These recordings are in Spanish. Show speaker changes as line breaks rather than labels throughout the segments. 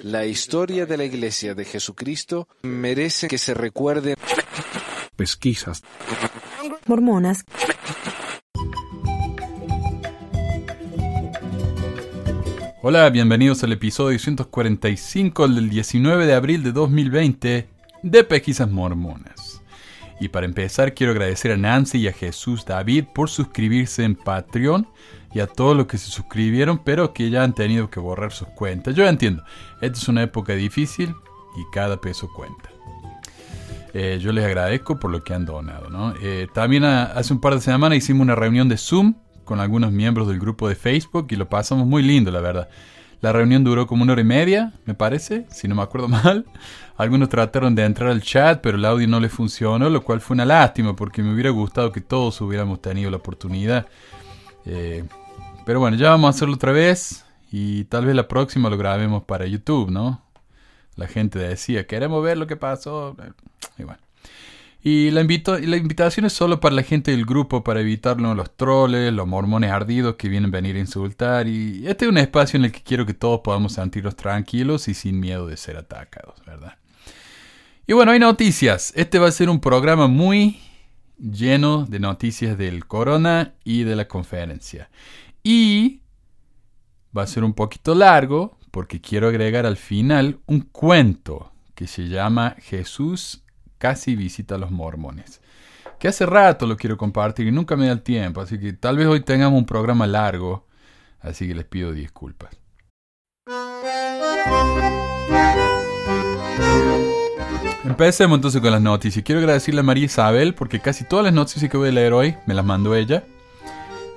La historia de la Iglesia de Jesucristo merece que se recuerde.
Pesquisas.
Mormonas.
Hola, bienvenidos al episodio 145 del 19 de abril de 2020 de Pesquisas Mormonas. Y para empezar quiero agradecer a Nancy y a Jesús David por suscribirse en Patreon y a todos los que se suscribieron pero que ya han tenido que borrar sus cuentas. Yo entiendo, esta es una época difícil y cada peso cuenta. Eh, yo les agradezco por lo que han donado. ¿no? Eh, también hace un par de semanas hicimos una reunión de Zoom con algunos miembros del grupo de Facebook y lo pasamos muy lindo, la verdad. La reunión duró como una hora y media, me parece, si no me acuerdo mal. Algunos trataron de entrar al chat, pero el audio no les funcionó, lo cual fue una lástima porque me hubiera gustado que todos hubiéramos tenido la oportunidad. Eh, pero bueno, ya vamos a hacerlo otra vez y tal vez la próxima lo grabemos para YouTube, ¿no? La gente decía, queremos ver lo que pasó. Y bueno. Y la, invito, la invitación es solo para la gente del grupo, para evitar los troles, los mormones ardidos que vienen a venir a insultar. Y este es un espacio en el que quiero que todos podamos sentirnos tranquilos y sin miedo de ser atacados, ¿verdad? Y bueno, hay noticias. Este va a ser un programa muy lleno de noticias del corona y de la conferencia. Y va a ser un poquito largo porque quiero agregar al final un cuento que se llama Jesús casi visita a los mormones. Que hace rato lo quiero compartir y nunca me da el tiempo, así que tal vez hoy tengamos un programa largo, así que les pido disculpas. Empecemos entonces con las noticias. Quiero agradecerle a María Isabel porque casi todas las noticias que voy a leer hoy me las mandó ella.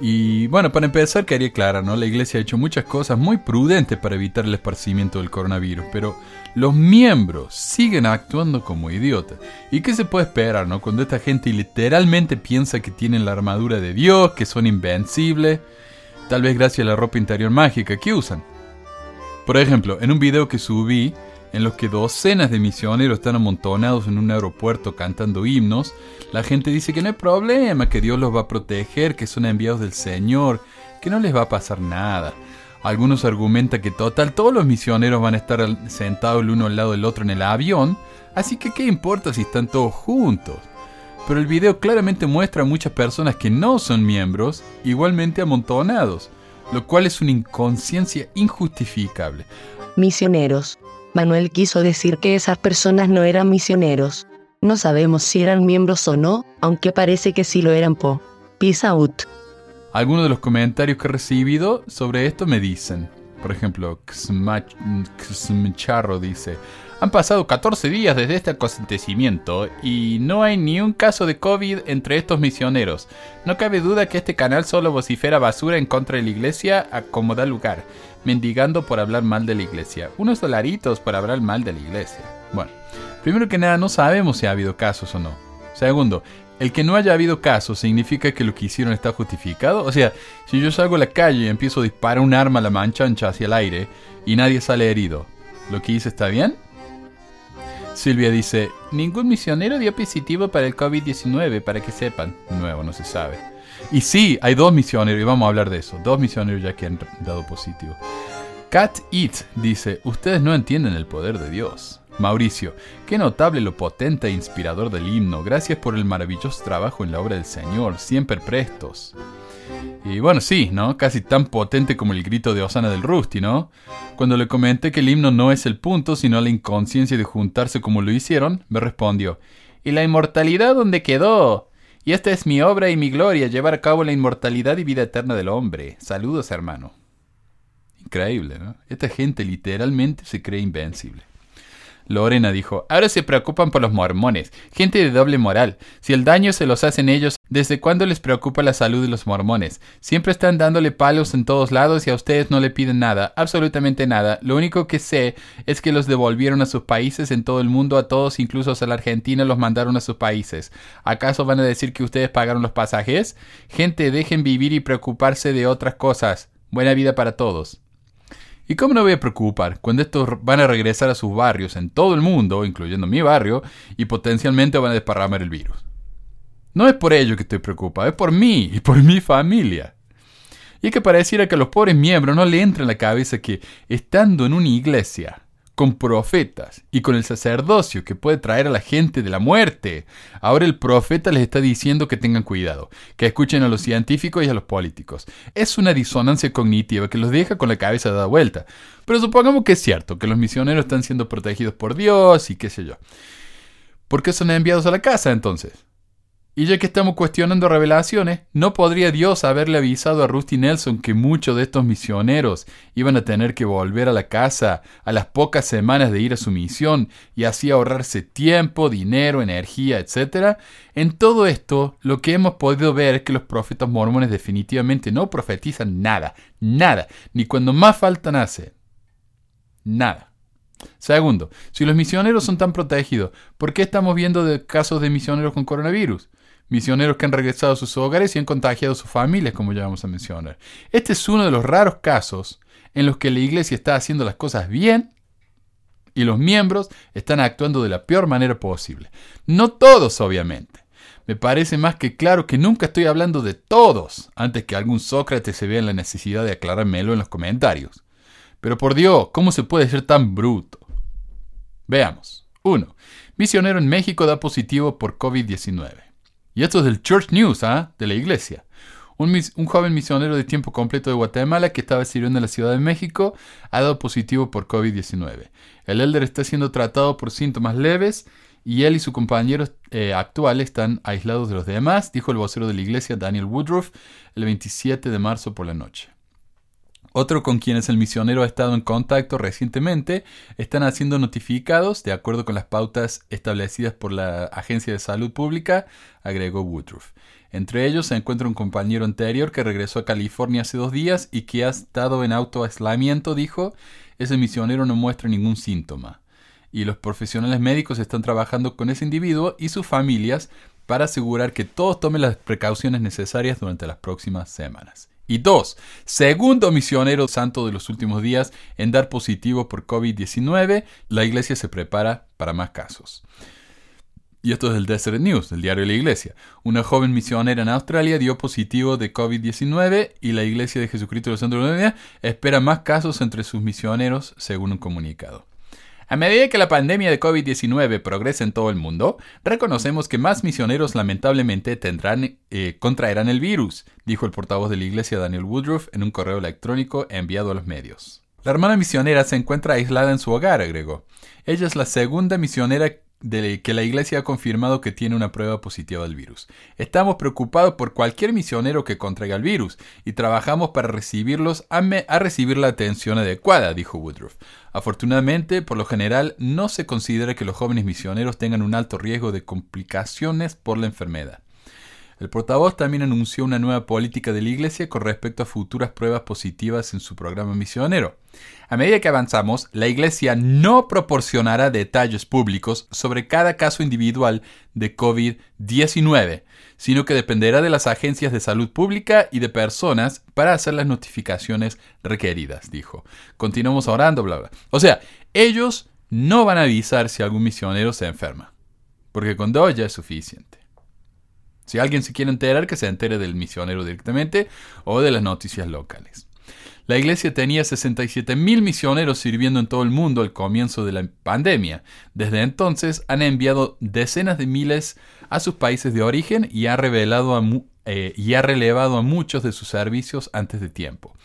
Y bueno, para empezar quería aclarar, ¿no? La iglesia ha hecho muchas cosas muy prudentes para evitar el esparcimiento del coronavirus, pero los miembros siguen actuando como idiotas. ¿Y qué se puede esperar, no? Cuando esta gente literalmente piensa que tienen la armadura de Dios, que son invencibles, tal vez gracias a la ropa interior mágica que usan. Por ejemplo, en un video que subí, en los que docenas de misioneros están amontonados en un aeropuerto cantando himnos, la gente dice que no hay problema, que Dios los va a proteger, que son enviados del Señor, que no les va a pasar nada. Algunos argumentan que total, todos los misioneros van a estar sentados el uno al lado del otro en el avión, así que qué importa si están todos juntos. Pero el video claramente muestra a muchas personas que no son miembros igualmente amontonados, lo cual es una inconsciencia injustificable.
Misioneros. Manuel quiso decir que esas personas no eran misioneros. No sabemos si eran miembros o no, aunque parece que sí lo eran po. Peace out.
Algunos de los comentarios que he recibido sobre esto me dicen, por ejemplo, Xmcharro dice, han pasado 14 días desde este acontecimiento y no hay ni un caso de COVID entre estos misioneros. No cabe duda que este canal solo vocifera basura en contra de la iglesia a como da lugar, mendigando por hablar mal de la iglesia. Unos dolaritos por hablar mal de la iglesia. Bueno, primero que nada no sabemos si ha habido casos o no. Segundo, el que no haya habido casos significa que lo que hicieron está justificado. O sea, si yo salgo a la calle y empiezo a disparar un arma a la mancha ancha hacia el aire y nadie sale herido, ¿lo que hice está bien? Silvia dice, ningún misionero dio positivo para el COVID-19, para que sepan. Nuevo, no se sabe. Y sí, hay dos misioneros, y vamos a hablar de eso. Dos misioneros ya que han dado positivo. Cat Eat dice, ustedes no entienden el poder de Dios. Mauricio, qué notable lo potente e inspirador del himno. Gracias por el maravilloso trabajo en la obra del Señor, siempre prestos. Y bueno, sí, ¿no? Casi tan potente como el grito de Osana del Rusty, ¿no? Cuando le comenté que el himno no es el punto, sino la inconsciencia de juntarse como lo hicieron, me respondió, ¿y la inmortalidad dónde quedó? Y esta es mi obra y mi gloria, llevar a cabo la inmortalidad y vida eterna del hombre. Saludos, hermano. Increíble, ¿no? Esta gente literalmente se cree invencible. Lorena dijo, ahora se preocupan por los mormones, gente de doble moral. Si el daño se los hacen ellos, ¿desde cuándo les preocupa la salud de los mormones? Siempre están dándole palos en todos lados y a ustedes no le piden nada, absolutamente nada. Lo único que sé es que los devolvieron a sus países en todo el mundo, a todos, incluso a la Argentina, los mandaron a sus países. ¿Acaso van a decir que ustedes pagaron los pasajes? Gente, dejen vivir y preocuparse de otras cosas. Buena vida para todos. ¿Y cómo no voy a preocupar cuando estos van a regresar a sus barrios en todo el mundo, incluyendo mi barrio, y potencialmente van a desparramar el virus? No es por ello que estoy preocupado, es por mí y por mi familia. Y es que pareciera que a los pobres miembros no le entra en la cabeza que, estando en una iglesia, con profetas y con el sacerdocio que puede traer a la gente de la muerte. Ahora el profeta les está diciendo que tengan cuidado, que escuchen a los científicos y a los políticos. Es una disonancia cognitiva que los deja con la cabeza dada vuelta. Pero supongamos que es cierto, que los misioneros están siendo protegidos por Dios y qué sé yo. ¿Por qué son enviados a la casa entonces? Y ya que estamos cuestionando revelaciones, ¿no podría Dios haberle avisado a Rusty Nelson que muchos de estos misioneros iban a tener que volver a la casa a las pocas semanas de ir a su misión y así ahorrarse tiempo, dinero, energía, etc.? En todo esto, lo que hemos podido ver es que los profetas mormones definitivamente no profetizan nada, nada, ni cuando más falta nace. Nada. Segundo, si los misioneros son tan protegidos, ¿por qué estamos viendo casos de misioneros con coronavirus? Misioneros que han regresado a sus hogares y han contagiado a sus familias, como ya vamos a mencionar. Este es uno de los raros casos en los que la iglesia está haciendo las cosas bien y los miembros están actuando de la peor manera posible. No todos, obviamente. Me parece más que claro que nunca estoy hablando de todos antes que algún Sócrates se vea en la necesidad de aclarármelo en los comentarios. Pero por Dios, ¿cómo se puede ser tan bruto? Veamos. 1. Misionero en México da positivo por COVID-19. Y esto es del Church News, ¿ah? de la iglesia. Un, un, joven misionero de tiempo completo de Guatemala que estaba sirviendo en la Ciudad de México ha dado positivo por COVID-19. El elder está siendo tratado por síntomas leves y él y su compañero eh, actual están aislados de los demás, dijo el vocero de la iglesia Daniel Woodruff el 27 de marzo por la noche. Otro con quienes el misionero ha estado en contacto recientemente están siendo notificados de acuerdo con las pautas establecidas por la Agencia de Salud Pública, agregó Woodruff. Entre ellos se encuentra un compañero anterior que regresó a California hace dos días y que ha estado en autoaislamiento, dijo. Ese misionero no muestra ningún síntoma. Y los profesionales médicos están trabajando con ese individuo y sus familias para asegurar que todos tomen las precauciones necesarias durante las próximas semanas. Y dos, segundo misionero santo de los últimos días en dar positivo por COVID-19, la iglesia se prepara para más casos. Y esto es el Desert News, el diario de la iglesia. Una joven misionera en Australia dio positivo de COVID-19 y la iglesia de Jesucristo de los Santos de la espera más casos entre sus misioneros, según un comunicado. A medida que la pandemia de COVID-19 progresa en todo el mundo, reconocemos que más misioneros lamentablemente tendrán, eh, contraerán el virus, dijo el portavoz de la iglesia Daniel Woodruff en un correo electrónico enviado a los medios. La hermana misionera se encuentra aislada en su hogar, agregó. Ella es la segunda misionera de que la iglesia ha confirmado que tiene una prueba positiva del virus. Estamos preocupados por cualquier misionero que contraiga el virus y trabajamos para recibirlos a, recibir la atención adecuada, dijo Woodruff. Afortunadamente, por lo general, no se considera que los jóvenes misioneros tengan un alto riesgo de complicaciones por la enfermedad. El portavoz también anunció una nueva política de la Iglesia con respecto a futuras pruebas positivas en su programa misionero. A medida que avanzamos, la Iglesia no proporcionará detalles públicos sobre cada caso individual de COVID-19, sino que dependerá de las agencias de salud pública y de personas para hacer las notificaciones requeridas, dijo. Continuamos orando, bla, bla. O sea, ellos no van a avisar si algún misionero se enferma, porque con dos ya es suficiente. Si alguien se quiere enterar, que se entere del misionero directamente o de las noticias locales. La iglesia tenía 67 mil misioneros sirviendo en todo el mundo al comienzo de la pandemia. Desde entonces han enviado decenas de miles a sus países de origen y ha, revelado eh, y ha relevado a muchos de sus servicios antes de tiempo.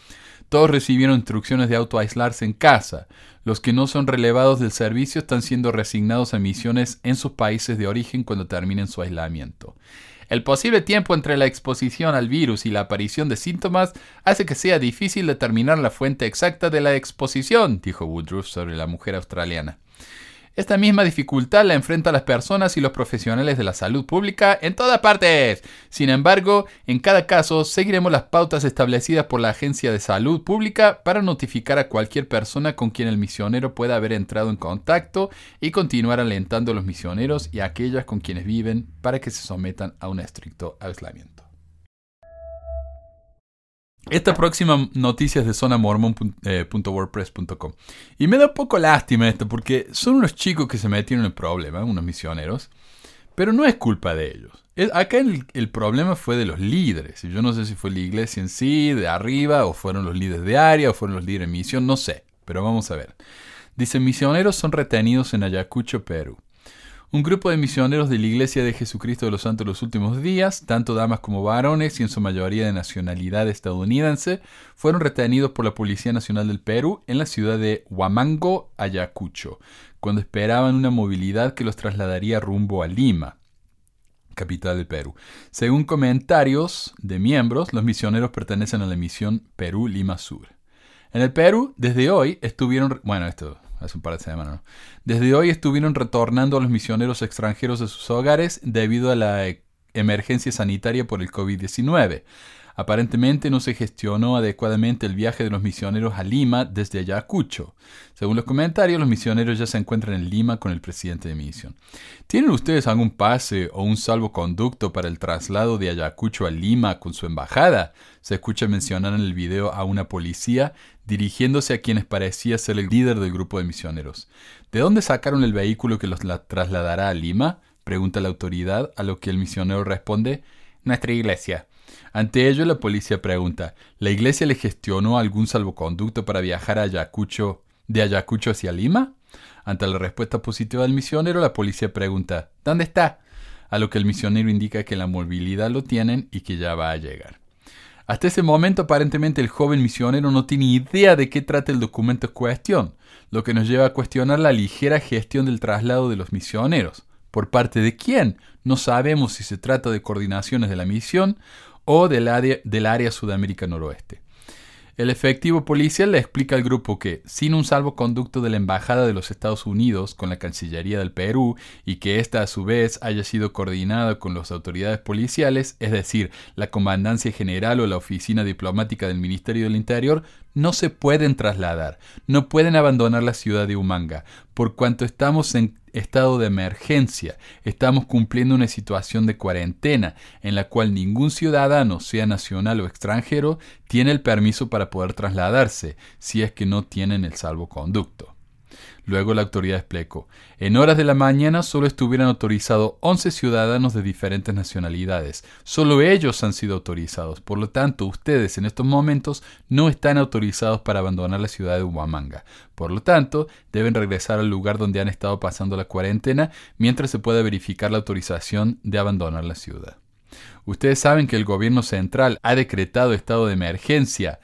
Todos recibieron instrucciones de autoaislarse en casa. Los que no son relevados del servicio están siendo resignados a misiones en sus países de origen cuando terminen su aislamiento. El posible tiempo entre la exposición al virus y la aparición de síntomas hace que sea difícil determinar la fuente exacta de la exposición, dijo Woodruff sobre la mujer australiana. Esta misma dificultad la enfrentan las personas y los profesionales de la salud pública en todas partes. Sin embargo, en cada caso seguiremos las pautas establecidas por la Agencia de Salud Pública para notificar a cualquier persona con quien el misionero pueda haber entrado en contacto y continuar alentando a los misioneros y a aquellas con quienes viven para que se sometan a un estricto aislamiento. Esta próxima noticia es de zonamormon.wordpress.com. Eh, y me da poco lástima esto, porque son unos chicos que se metieron en el problema, unos misioneros, pero no es culpa de ellos. acá el, el, problema fue de los líderes. Yo no sé si fue la iglesia en sí, de arriba, o fueron los líderes de área, o fueron los líderes de misión, no sé, pero vamos a ver. Dice, misioneros son retenidos en Ayacucho, Perú. Un grupo de misioneros de la Iglesia de Jesucristo de los Santos de los Últimos Días, tanto damas como varones y en su mayoría de nacionalidad estadounidense, fueron retenidos por la Policía Nacional del Perú en la ciudad de Huamango, Ayacucho, cuando esperaban una movilidad que los trasladaría rumbo a Lima, capital del Perú. Según comentarios de miembros, los misioneros pertenecen a la misión Perú-Lima Sur. En el Perú, desde hoy, estuvieron... Bueno, esto hace un par de semanas, Desde hoy estuvieron retornando a los misioneros extranjeros de sus hogares debido a la emergencia sanitaria por el COVID-19. Aparentemente no se gestionó adecuadamente el viaje de los misioneros a Lima desde Ayacucho. Según los comentarios, los misioneros ya se encuentran en Lima con el presidente de misión. ¿Tienen ustedes algún pase o un salvoconducto para el traslado de Ayacucho a Lima con su embajada? Se escucha mencionar en el video a una policía dirigiéndose a quienes parecía ser el líder del grupo de misioneros. ¿De dónde sacaron el vehículo que los trasladará a Lima? pregunta la autoridad, a lo que el misionero responde, nuestra iglesia. Ante ello, la policía pregunta, ¿la iglesia le gestionó algún salvoconducto para viajar a Ayacucho, de Ayacucho hacia Lima? Ante la respuesta positiva del misionero, la policía pregunta, ¿dónde está? A lo que el misionero indica que la movilidad lo tienen y que ya va a llegar. Hasta ese momento aparentemente el joven misionero no tiene idea de qué trata el documento en cuestión, lo que nos lleva a cuestionar la ligera gestión del traslado de los misioneros. ¿Por parte de quién? No sabemos si se trata de coordinaciones de la misión o del área, del área Sudamérica Noroeste. El efectivo policial le explica al grupo que, sin un salvoconducto de la Embajada de los Estados Unidos con la Cancillería del Perú y que ésta a su vez haya sido coordinada con las autoridades policiales, es decir, la Comandancia General o la Oficina Diplomática del Ministerio del Interior, no se pueden trasladar, no pueden abandonar la ciudad de Humanga, por cuanto estamos en estado de emergencia, estamos cumpliendo una situación de cuarentena en la cual ningún ciudadano, sea nacional o extranjero, tiene el permiso para poder trasladarse, si es que no tienen el salvoconducto. Luego la autoridad explicó, en horas de la mañana solo estuvieran autorizados 11 ciudadanos de diferentes nacionalidades. Solo ellos han sido autorizados. Por lo tanto, ustedes en estos momentos no están autorizados para abandonar la ciudad de Huamanga. Por lo tanto, deben regresar al lugar donde han estado pasando la cuarentena mientras se pueda verificar la autorización de abandonar la ciudad. Ustedes saben que el gobierno central ha decretado estado de emergencia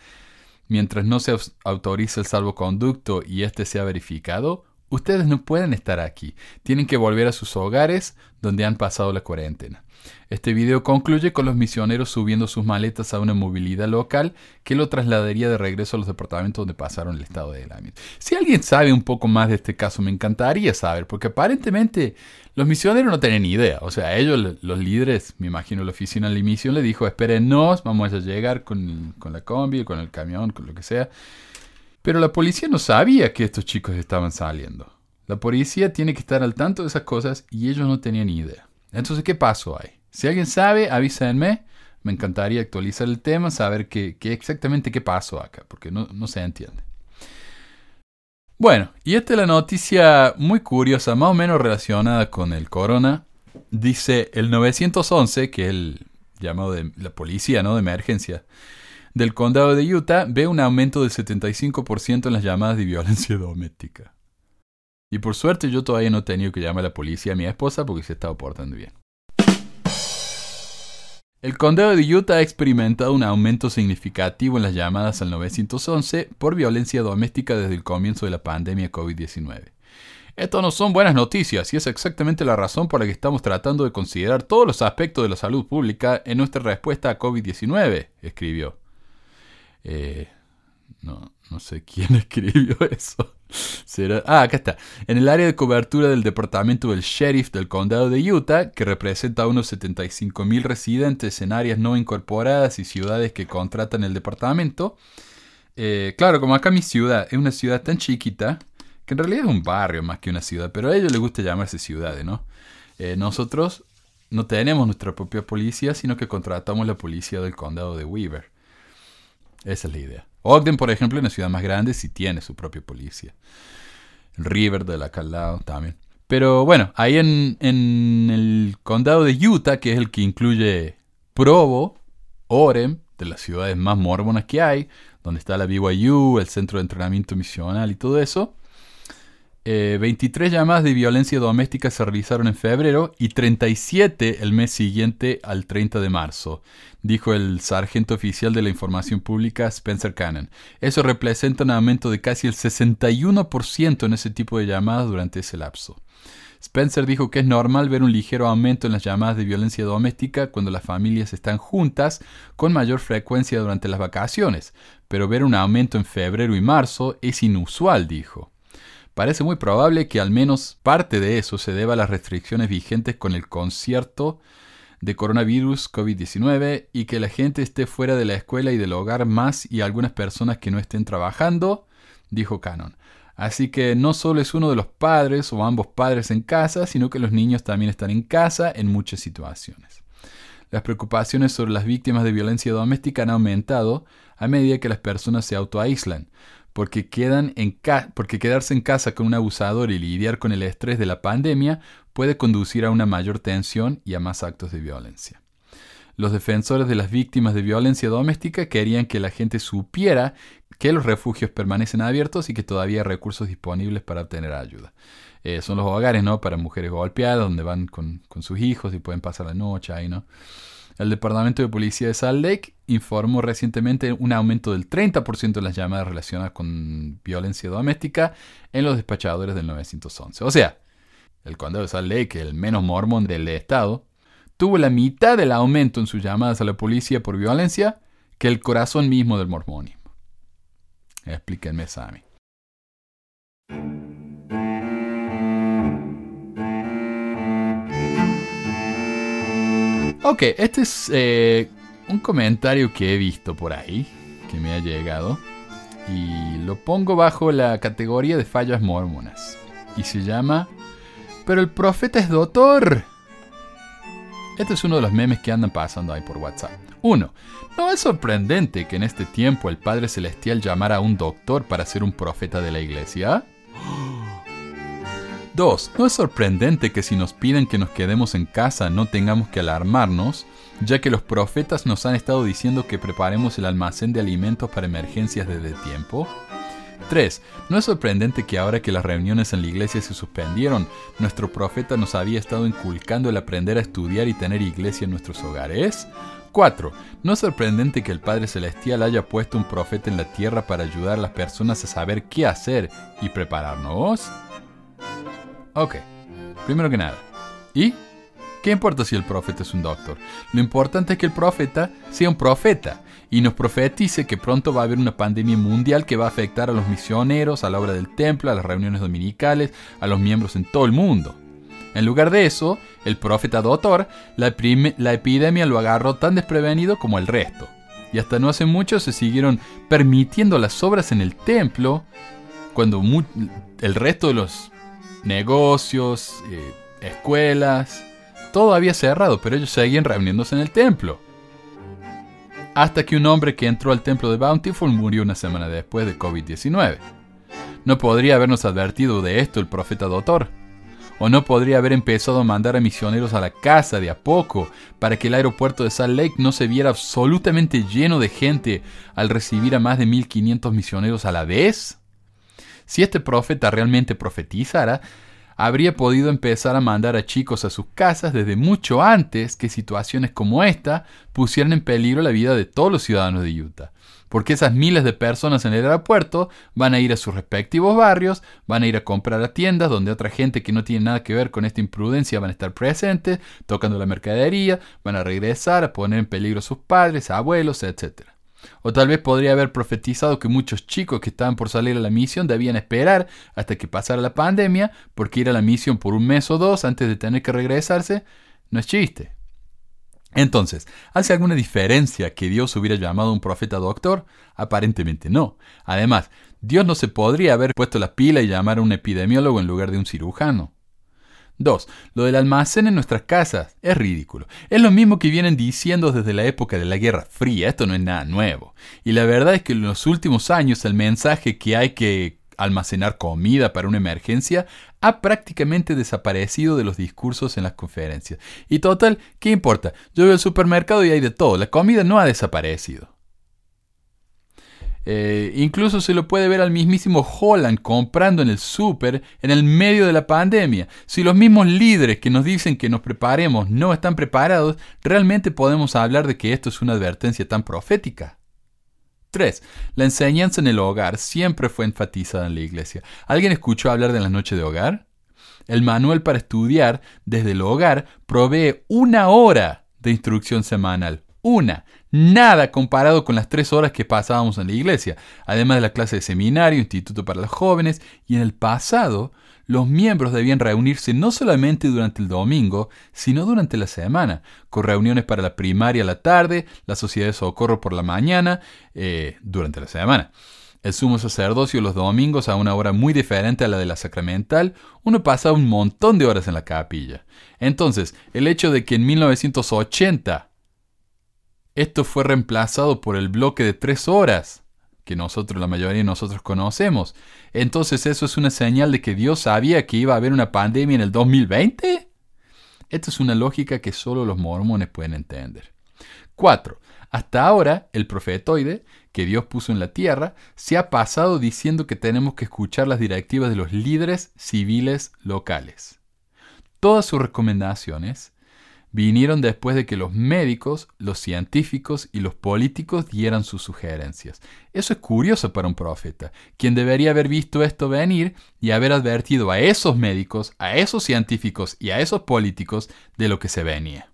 mientras no se autorice el salvoconducto y éste sea verificado, ustedes no pueden estar aquí. Tienen que volver a sus hogares donde han pasado la cuarentena. Este video concluye con los misioneros subiendo sus maletas a una movilidad local que lo trasladaría de regreso a los departamentos donde pasaron el estado de aislamiento. Si alguien sabe un poco más de este caso, me encantaría saber, porque aparentemente los misioneros no tienen ni idea. O sea, ellos, los líderes, me imagino la oficina de la misión, le dijo, espérennos, vamos a llegar con, con la combi, con el camión, con lo que sea. Pero la policía no sabía que estos chicos estaban saliendo. La policía tiene que estar al tanto de esas cosas y ellos no tenían ni idea. Entonces, ¿qué pasó ahí? Si alguien sabe, avísenme. Me encantaría actualizar el tema, saber qué, exactamente qué pasó acá, porque no, no se entiende. Bueno, y esta es la noticia muy curiosa, más o menos relacionada con el corona. Dice el 911, que es el llamado de la policía, ¿no? De emergencia del condado de Utah, ve un aumento del 75% en las llamadas de violencia doméstica. Y por suerte yo todavía no he tenido que llamar a la policía a mi esposa porque se estaba portando bien. El condado de Utah ha experimentado un aumento significativo en las llamadas al 911 por violencia doméstica desde el comienzo de la pandemia COVID-19. Esto no son buenas noticias y es exactamente la razón por la que estamos tratando de considerar todos los aspectos de la salud pública en nuestra respuesta a COVID-19, escribió. Eh, no, no sé quién escribió eso. Ah, acá está. En el área de cobertura del departamento del sheriff del condado de Utah, que representa a unos 75.000 residentes en áreas no incorporadas y ciudades que contratan el departamento. Eh, claro, como acá mi ciudad es una ciudad tan chiquita, que en realidad es un barrio más que una ciudad, pero a ellos les gusta llamarse ciudades, ¿no? Eh, nosotros no tenemos nuestra propia policía, sino que contratamos la policía del condado de Weaver. Esa es la idea. Ogden, por ejemplo, es una ciudad más grande, sí tiene su propia policía. River de la al lado también. Pero bueno, ahí en, en, el condado de Utah, que es el que incluye Provo, Orem, de las ciudades más mormonas que hay, donde está la BYU, el centro de entrenamiento misional y todo eso, eh, 23 llamadas de violencia doméstica se realizaron en febrero y 37 el mes siguiente al 30 de marzo, dijo el sargento oficial de la información pública Spencer Cannon. Eso representa un aumento de casi el 61% en ese tipo de llamadas durante ese lapso. Spencer dijo que es normal ver un ligero aumento en las llamadas de violencia doméstica cuando las familias están juntas con mayor frecuencia durante las vacaciones, pero ver un aumento en febrero y marzo es inusual, dijo. Parece muy probable que al menos parte de eso se deba a las restricciones vigentes con el concierto de coronavirus COVID-19 y que la gente esté fuera de la escuela y del hogar más y algunas personas que no estén trabajando, dijo Cannon. Así que no solo es uno de los padres o ambos padres en casa, sino que los niños también están en casa en muchas situaciones. Las preocupaciones sobre las víctimas de violencia doméstica han aumentado a medida que las personas se autoaíslan, porque, quedan en porque quedarse en casa con un abusador y lidiar con el estrés de la pandemia puede conducir a una mayor tensión y a más actos de violencia. Los defensores de las víctimas de violencia doméstica querían que la gente supiera que los refugios permanecen abiertos y que todavía hay recursos disponibles para obtener ayuda. Eh, son los hogares, ¿no? Para mujeres golpeadas, donde van con, con sus hijos y pueden pasar la noche ahí, ¿no? El Departamento de Policía de Salt Lake informó recientemente un aumento del 30% de las llamadas relacionadas con violencia doméstica en los despachadores del 911. O sea, el condado de Salt Lake, el menos mormón del estado, tuvo la mitad del aumento en sus llamadas a la policía por violencia que el corazón mismo del mormonismo. Explíquenme, Sammy. Ok, este es eh, un comentario que he visto por ahí, que me ha llegado, y lo pongo bajo la categoría de fallas mormonas. Y se llama, pero el profeta es doctor. Este es uno de los memes que andan pasando ahí por WhatsApp. 1. ¿No es sorprendente que en este tiempo el Padre Celestial llamara a un doctor para ser un profeta de la iglesia? 2. No es sorprendente que si nos piden que nos quedemos en casa no tengamos que alarmarnos, ya que los profetas nos han estado diciendo que preparemos el almacén de alimentos para emergencias desde tiempo. 3. ¿No es sorprendente que ahora que las reuniones en la iglesia se suspendieron, nuestro profeta nos había estado inculcando el aprender a estudiar y tener iglesia en nuestros hogares? 4. ¿No es sorprendente que el Padre Celestial haya puesto un profeta en la tierra para ayudar a las personas a saber qué hacer y prepararnos? Ok, primero que nada. ¿Y? ¿Qué importa si el profeta es un doctor? Lo importante es que el profeta sea un profeta y nos profetice que pronto va a haber una pandemia mundial que va a afectar a los misioneros, a la obra del templo, a las reuniones dominicales, a los miembros en todo el mundo. En lugar de eso, el profeta doctor, la, epidemia lo agarró tan desprevenido como el resto. Y hasta no hace mucho se siguieron permitiendo las obras en el templo, cuando el resto de los negocios, eh, escuelas, todo había cerrado, pero ellos seguían reuniéndose en el templo. Hasta que un hombre que entró al templo de Bountiful murió una semana después de COVID-19. ¿No podría habernos advertido de esto el profeta doctor? ¿O no podría haber empezado a mandar a misioneros a la casa de a poco para que el aeropuerto de Salt Lake no se viera absolutamente lleno de gente al recibir a más de 1500 misioneros a la vez? Si este profeta realmente profetizara, habría podido empezar a mandar a chicos a sus casas desde mucho antes que situaciones como esta pusieran en peligro la vida de todos los ciudadanos de Utah. Porque esas miles de personas en el aeropuerto van a ir a sus respectivos barrios, van a ir a comprar a tiendas donde otra gente que no tiene nada que ver con esta imprudencia van a estar presentes, tocando la mercadería, van a regresar a poner en peligro a sus padres, abuelos, etc. O tal vez podría haber profetizado que muchos chicos que estaban por salir a la misión debían esperar hasta que pasara la pandemia, porque ir a la misión por un mes o dos antes de tener que regresarse no es chiste. Entonces, ¿hace alguna diferencia que Dios hubiera llamado a un profeta doctor? Aparentemente no. Además, Dios no se podría haber puesto la pila y llamar a un epidemiólogo en lugar de un cirujano. 2. Lo del almacén en nuestras casas es ridículo. Es lo mismo que vienen diciendo desde la época de la Guerra Fría. Esto no es nada nuevo. Y la verdad es que en los últimos años el mensaje que hay que almacenar comida para una emergencia ha prácticamente desaparecido de los discursos en las conferencias. Y total, ¿qué importa? Yo veo el supermercado y hay de todo. La comida no ha desaparecido. Eh, incluso se lo puede ver al mismísimo Holland comprando en el súper en el medio de la pandemia. Si los mismos líderes que nos dicen que nos preparemos no están preparados, realmente podemos hablar de que esto es una advertencia tan profética. 3. La enseñanza en el hogar siempre fue enfatizada en la iglesia. ¿Alguien escuchó hablar de la noche de hogar? El manual para estudiar desde el hogar provee una hora de instrucción semanal. Una. Nada comparado con las tres horas que pasábamos en la iglesia, además de la clase de seminario, instituto para los jóvenes, y en el pasado los miembros debían reunirse no solamente durante el domingo, sino durante la semana, con reuniones para la primaria a la tarde, la sociedad de socorro por la mañana, eh, durante la semana. El sumo sacerdocio los domingos a una hora muy diferente a la de la sacramental, uno pasa un montón de horas en la capilla. Entonces, el hecho de que en 1980 esto fue reemplazado por el bloque de tres horas, que nosotros, la mayoría de nosotros conocemos. Entonces, ¿eso es una señal de que Dios sabía que iba a haber una pandemia en el 2020? Esta es una lógica que solo los mormones pueden entender. 4. Hasta ahora, el profetoide que Dios puso en la tierra se ha pasado diciendo que tenemos que escuchar las directivas de los líderes civiles locales. Todas sus recomendaciones vinieron después de que los médicos, los científicos y los políticos dieran sus sugerencias. Eso es curioso para un profeta, quien debería haber visto esto venir y haber advertido a esos médicos, a esos científicos y a esos políticos de lo que se venía.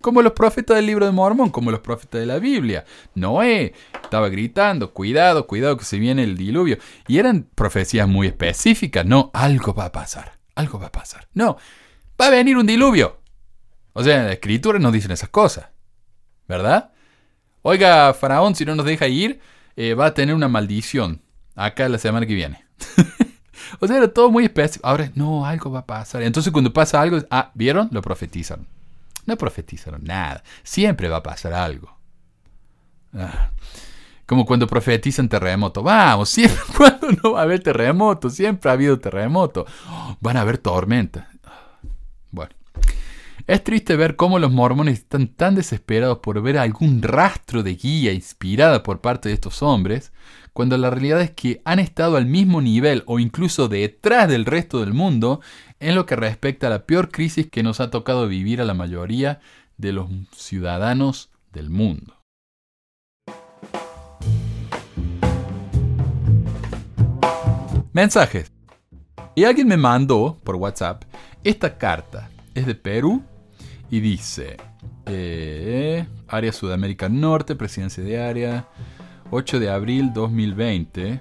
Como los profetas del libro de Mormón, como los profetas de la Biblia. Noé estaba gritando, cuidado, cuidado que se viene el diluvio. Y eran profecías muy específicas, no, algo va a pasar, algo va a pasar. No, va a venir un diluvio. O sea, en la escritura nos dicen esas cosas. ¿Verdad? Oiga, Faraón, si no nos deja ir, eh, va a tener una maldición. Acá la semana que viene. o sea, era todo muy específico. Ahora, no, algo va a pasar. Entonces, cuando pasa algo, ah, ¿vieron? Lo profetizaron. No profetizaron nada. Siempre va a pasar algo. Ah, como cuando profetizan terremoto. Vamos, siempre cuando no va a haber terremoto. Siempre ha habido terremoto. van a haber tormentas. Es triste ver cómo los mormones están tan desesperados por ver algún rastro de guía inspirada por parte de estos hombres, cuando la realidad es que han estado al mismo nivel o incluso detrás del resto del mundo en lo que respecta a la peor crisis que nos ha tocado vivir a la mayoría de los ciudadanos del mundo. Mensajes. Y alguien me mandó por WhatsApp esta carta. Es de Perú y dice, eh, Área Sudamérica Norte, presidencia de área, 8 de abril 2020,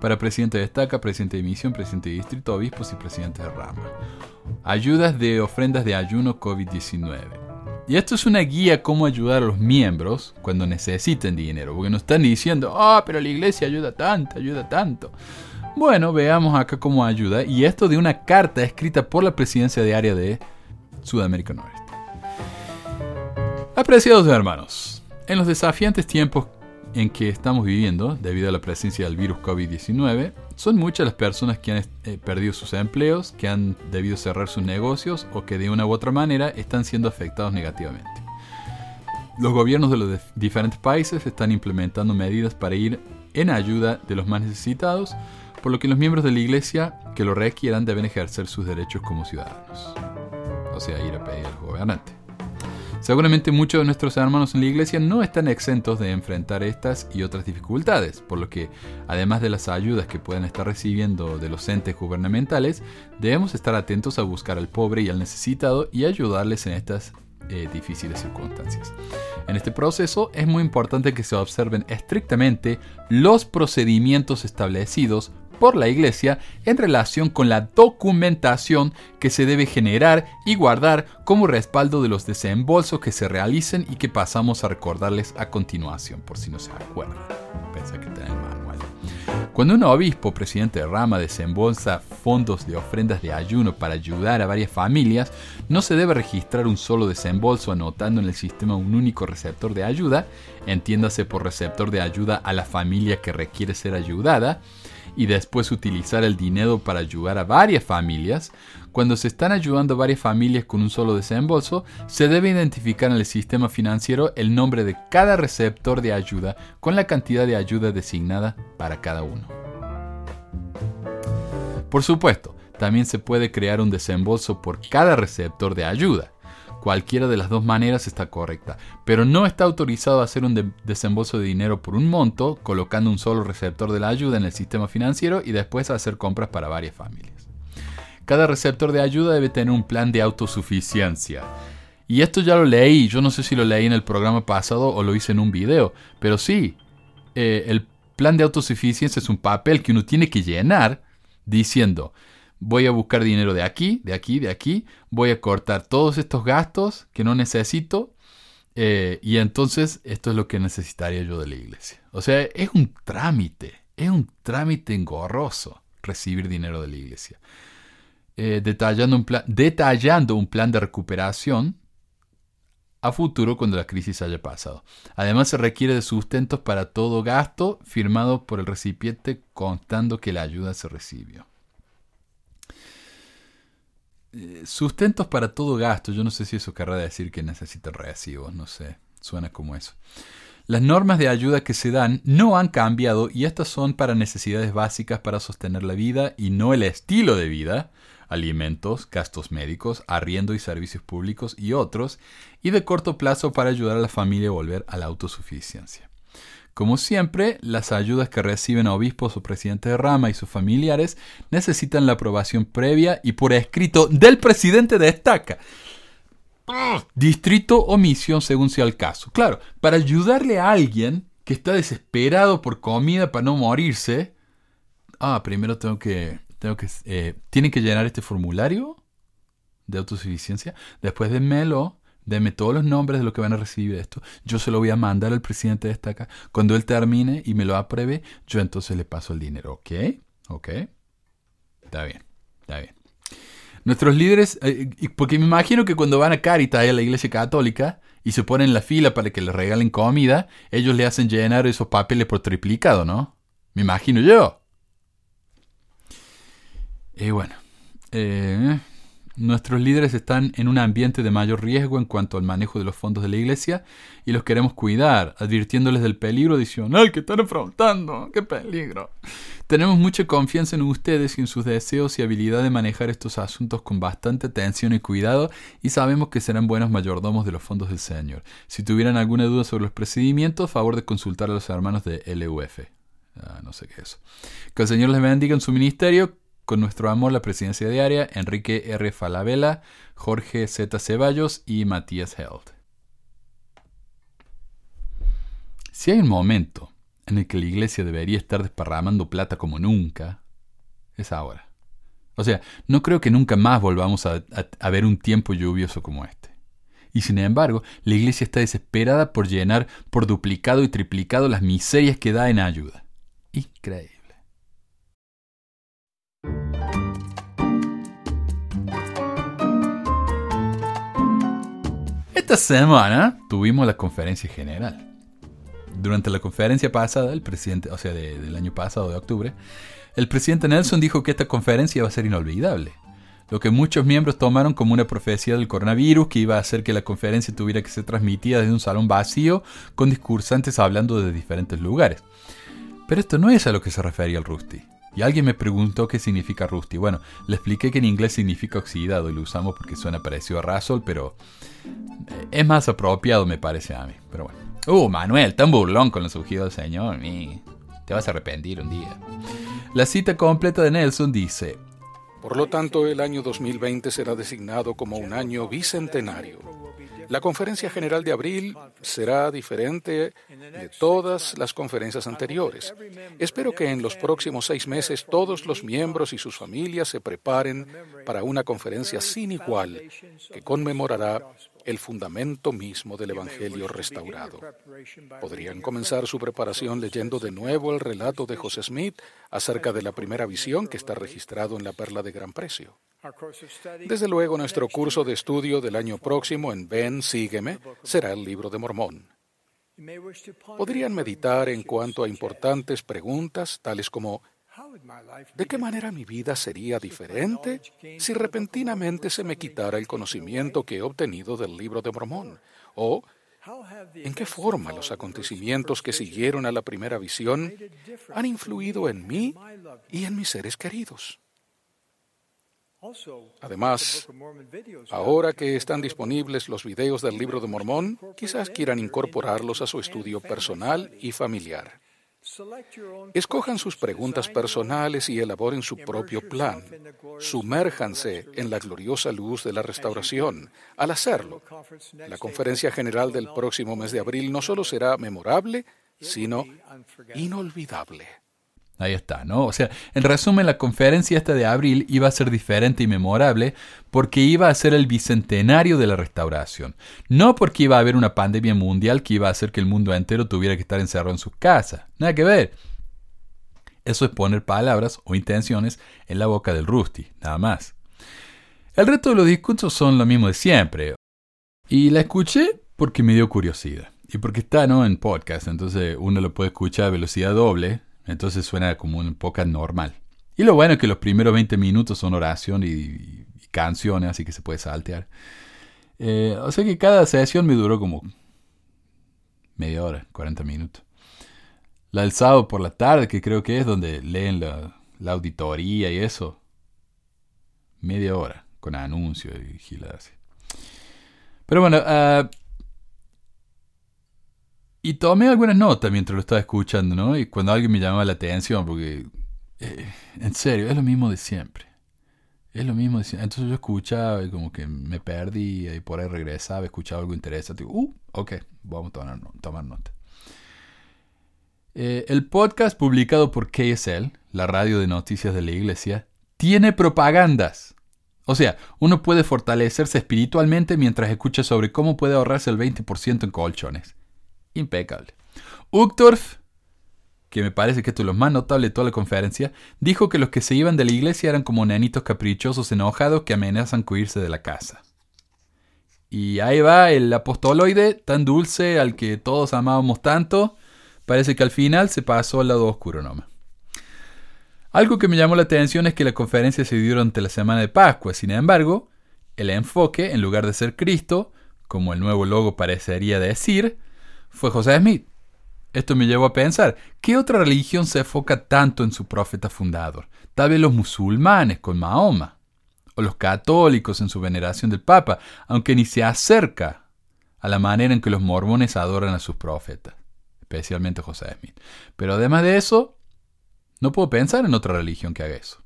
para presidente de destaca, presidente de misión, presidente de distrito, obispos y presidente de rama. Ayudas de ofrendas de ayuno COVID-19. Y esto es una guía cómo ayudar a los miembros cuando necesiten dinero, porque nos están diciendo, ah, pero la iglesia ayuda tanto, ayuda tanto. Bueno, veamos acá cómo ayuda. Y esto de una carta escrita por la presidencia de área de Sudamérica Norte. Apreciados hermanos, en los desafiantes tiempos en que estamos viviendo, debido a la presencia del virus COVID-19, son muchas las personas que han eh, perdido sus empleos, que han debido cerrar sus negocios o que de una u otra manera están siendo afectados negativamente. Los gobiernos de los diferentes países están implementando medidas para ir en ayuda de los más necesitados, por lo que los miembros de la Iglesia que lo requieran deben ejercer sus derechos como ciudadanos o sea, ir a pedir al gobernante. Seguramente muchos de nuestros hermanos en la iglesia no están exentos de enfrentar estas y otras dificultades, por lo que, además de las ayudas que pueden estar recibiendo de los entes gubernamentales, debemos estar atentos a buscar al pobre y al necesitado y ayudarles en estas eh, difíciles circunstancias. En este proceso es muy importante que se observen estrictamente los procedimientos establecidos por la Iglesia en relación con la documentación que se debe generar y guardar como respaldo de los desembolsos que se realicen y que pasamos a recordarles a continuación, por si no se acuerdan. Pensé que está el manual. Cuando un obispo, presidente de rama, desembolsa fondos de ofrendas de ayuno para ayudar a varias familias, no se debe registrar un solo desembolso anotando en el sistema un único receptor de ayuda, entiéndase por receptor de ayuda a la familia que requiere ser ayudada, y después utilizar el dinero para ayudar a varias familias, cuando se están ayudando varias familias con un solo desembolso, se debe identificar en el sistema financiero el nombre de cada receptor de ayuda con la cantidad de ayuda designada para cada uno. Por supuesto, también se puede crear un desembolso por cada receptor de ayuda. Cualquiera de las dos maneras está correcta, pero no está autorizado a hacer un desembolso de dinero por un monto, colocando un solo receptor de la ayuda en el sistema financiero y después hacer compras para varias familias. Cada receptor de ayuda debe tener un plan de autosuficiencia. Y esto ya lo leí, yo no sé si lo leí en el programa pasado o lo hice en un video, pero sí, eh, el plan de autosuficiencia es un papel que uno tiene que llenar diciendo, voy a buscar dinero de aquí, de aquí, de aquí, voy a cortar todos estos gastos que no necesito eh, y entonces esto es lo que necesitaría yo de la iglesia. O sea, es un trámite, es un trámite engorroso recibir dinero de la iglesia. Eh, detallando, un plan, detallando un plan de recuperación a futuro cuando la crisis haya pasado. Además se requiere de sustentos para todo gasto firmado por el recipiente contando que la ayuda se recibió. Eh, sustentos para todo gasto. Yo no sé si eso querrá decir que necesita recibos, no sé. Suena como eso. Las normas de ayuda que se dan no han cambiado y estas son para necesidades básicas para sostener la vida y no el estilo de vida, alimentos, gastos médicos, arriendo y servicios públicos y otros, y de corto plazo para ayudar a la familia a volver a la autosuficiencia. Como siempre, las ayudas que reciben obispos o presidentes de rama y sus familiares necesitan la aprobación previa y por escrito del presidente de estaca. Distrito o misión según sea el caso. Claro, para ayudarle a alguien que está desesperado por comida para no morirse. Ah, primero tengo que. Tengo que eh, tienen que llenar este formulario de autosuficiencia. Después de Melo Deme todos los nombres de lo que van a recibir esto. Yo se lo voy a mandar al presidente de esta acá. Cuando él termine y me lo apruebe, yo entonces le paso el dinero. ¿Ok? ¿Ok? Está bien, está bien. Nuestros líderes, eh, porque me imagino que cuando van a Caritas, a la iglesia católica, y se ponen en la fila para que les regalen comida, ellos le hacen llenar esos papeles por triplicado, ¿no? Me imagino yo. Y bueno. Eh, Nuestros líderes están en un ambiente de mayor riesgo en cuanto al manejo de los fondos de la iglesia y los queremos cuidar, advirtiéndoles del peligro adicional que están afrontando. ¡Qué peligro! Tenemos mucha confianza en ustedes y en sus deseos y habilidad de manejar estos asuntos con bastante atención y cuidado y sabemos que serán buenos mayordomos de los fondos del Señor. Si tuvieran alguna duda sobre los procedimientos, favor de consultar a los hermanos de LUF. Ah, no sé qué es. Que el Señor les bendiga en su ministerio con nuestro amor, la presidencia diaria, Enrique R. Falabella, Jorge Z. Ceballos y Matías Held. Si hay un momento en el que la iglesia debería estar desparramando plata como nunca, es ahora. O sea, no creo que nunca más volvamos a, a, ver un tiempo lluvioso como este. Y sin embargo, la iglesia está desesperada por llenar por duplicado y triplicado las miserias que da en ayuda. Increíble. Esta semana tuvimos la conferencia general. Durante la conferencia pasada, el presidente, o sea, del año pasado, de octubre, el presidente Nelson dijo que esta conferencia iba a ser inolvidable. Lo que muchos miembros tomaron como una profecía del coronavirus que iba a hacer que la conferencia tuviera que ser transmitida desde un salón vacío con discursantes hablando de diferentes lugares. Pero esto no es a lo que se refería el Rusty. Y alguien me preguntó qué significa rusty. Bueno, le expliqué que en inglés significa oxidado y lo usamos porque suena parecido a Russell, pero eh, es más apropiado me parece a mí. Pero bueno. Uh, Manuel, tan burlón con los ungidos del Señor. Te vas a arrepentir un día. La cita completa de Nelson dice,
Por lo tanto, el año 2020 será designado como un año bicentenario la conferencia general de abril será diferente de todas las conferencias anteriores. Espero que en los próximos seis meses todos los miembros y sus familias se preparen para una conferencia sin igual que conmemorará el fundamento mismo del Evangelio restaurado. Podrían comenzar su preparación leyendo de nuevo el relato de José Smith acerca de la primera visión que está registrado en la Perla de Gran Precio. Desde luego, nuestro curso de estudio del año próximo en Ven, Sígueme será el libro de Mormón. Podrían meditar en cuanto a importantes preguntas tales como ¿De qué manera mi vida sería diferente si repentinamente se me quitara el conocimiento que he obtenido del libro de Mormón? ¿O en qué forma los acontecimientos que siguieron a la primera visión han influido en mí y en mis seres queridos? Además, ahora que están disponibles los videos del libro de Mormón, quizás quieran incorporarlos a su estudio personal y familiar. Escojan sus preguntas personales y elaboren su propio plan. Sumérjanse en la gloriosa luz de la restauración. Al hacerlo, la conferencia general del próximo mes de abril no solo será memorable, sino inolvidable.
Ahí está, ¿no? O sea, en resumen, la conferencia esta de abril iba a ser diferente y memorable porque iba a ser el bicentenario de la restauración. No porque iba a haber una pandemia mundial que iba a hacer que el mundo entero tuviera que estar encerrado en sus casas. Nada que ver. Eso es poner palabras o intenciones en la boca del Rusty, nada más. El resto de los discursos son lo mismo de siempre. Y la escuché porque me dio curiosidad. Y porque está, ¿no? En podcast, entonces uno lo puede escuchar a velocidad doble entonces suena como un poco normal. Y lo bueno es que los primeros 20 minutos son oración y, canciones, así que se puede saltear. Eh, o sea que cada sesión me duró como media hora, 40 minutos. La del sábado por la tarde, que creo que es donde leen la, auditoría y eso. Media hora, con anuncios y giladas. Pero bueno, uh, y tomé algunas notas mientras lo estaba escuchando, ¿no? Y cuando alguien me llamaba la atención, porque, eh, en serio, es lo mismo de siempre. Es lo mismo de siempre. Entonces yo escuchaba y como que me perdí y por ahí regresaba, escuchaba algo interesante. Digo, uh, ok, vamos a tomar, nota. Eh, el podcast publicado por KSL, la radio de noticias de la iglesia, tiene propagandas. O sea, uno puede fortalecerse espiritualmente mientras escucha sobre cómo puede ahorrarse el 20% en colchones impecable. Uchtdorf, que me parece que esto es lo más notable de toda la conferencia, dijo que los que se iban de la iglesia eran como nenitos caprichosos enojados que amenazan con irse de la casa. Y ahí va el apostoloide tan dulce al que todos amábamos tanto, parece que al final se pasó al lado oscuro nomás. Algo que me llamó la atención es que la conferencia se dio durante la semana de Pascua, sin embargo, el enfoque, en lugar de ser Cristo, como el nuevo logo parecería decir, fue José Smith. Esto me llevó a pensar, ¿qué otra religión se enfoca tanto en su profeta fundador? Tal vez los musulmanes con Mahoma, o los católicos en su veneración del Papa, aunque ni se acerca a la manera en que los mormones adoran a sus profetas, especialmente José Smith. Pero además de eso, no puedo pensar en otra religión que haga eso.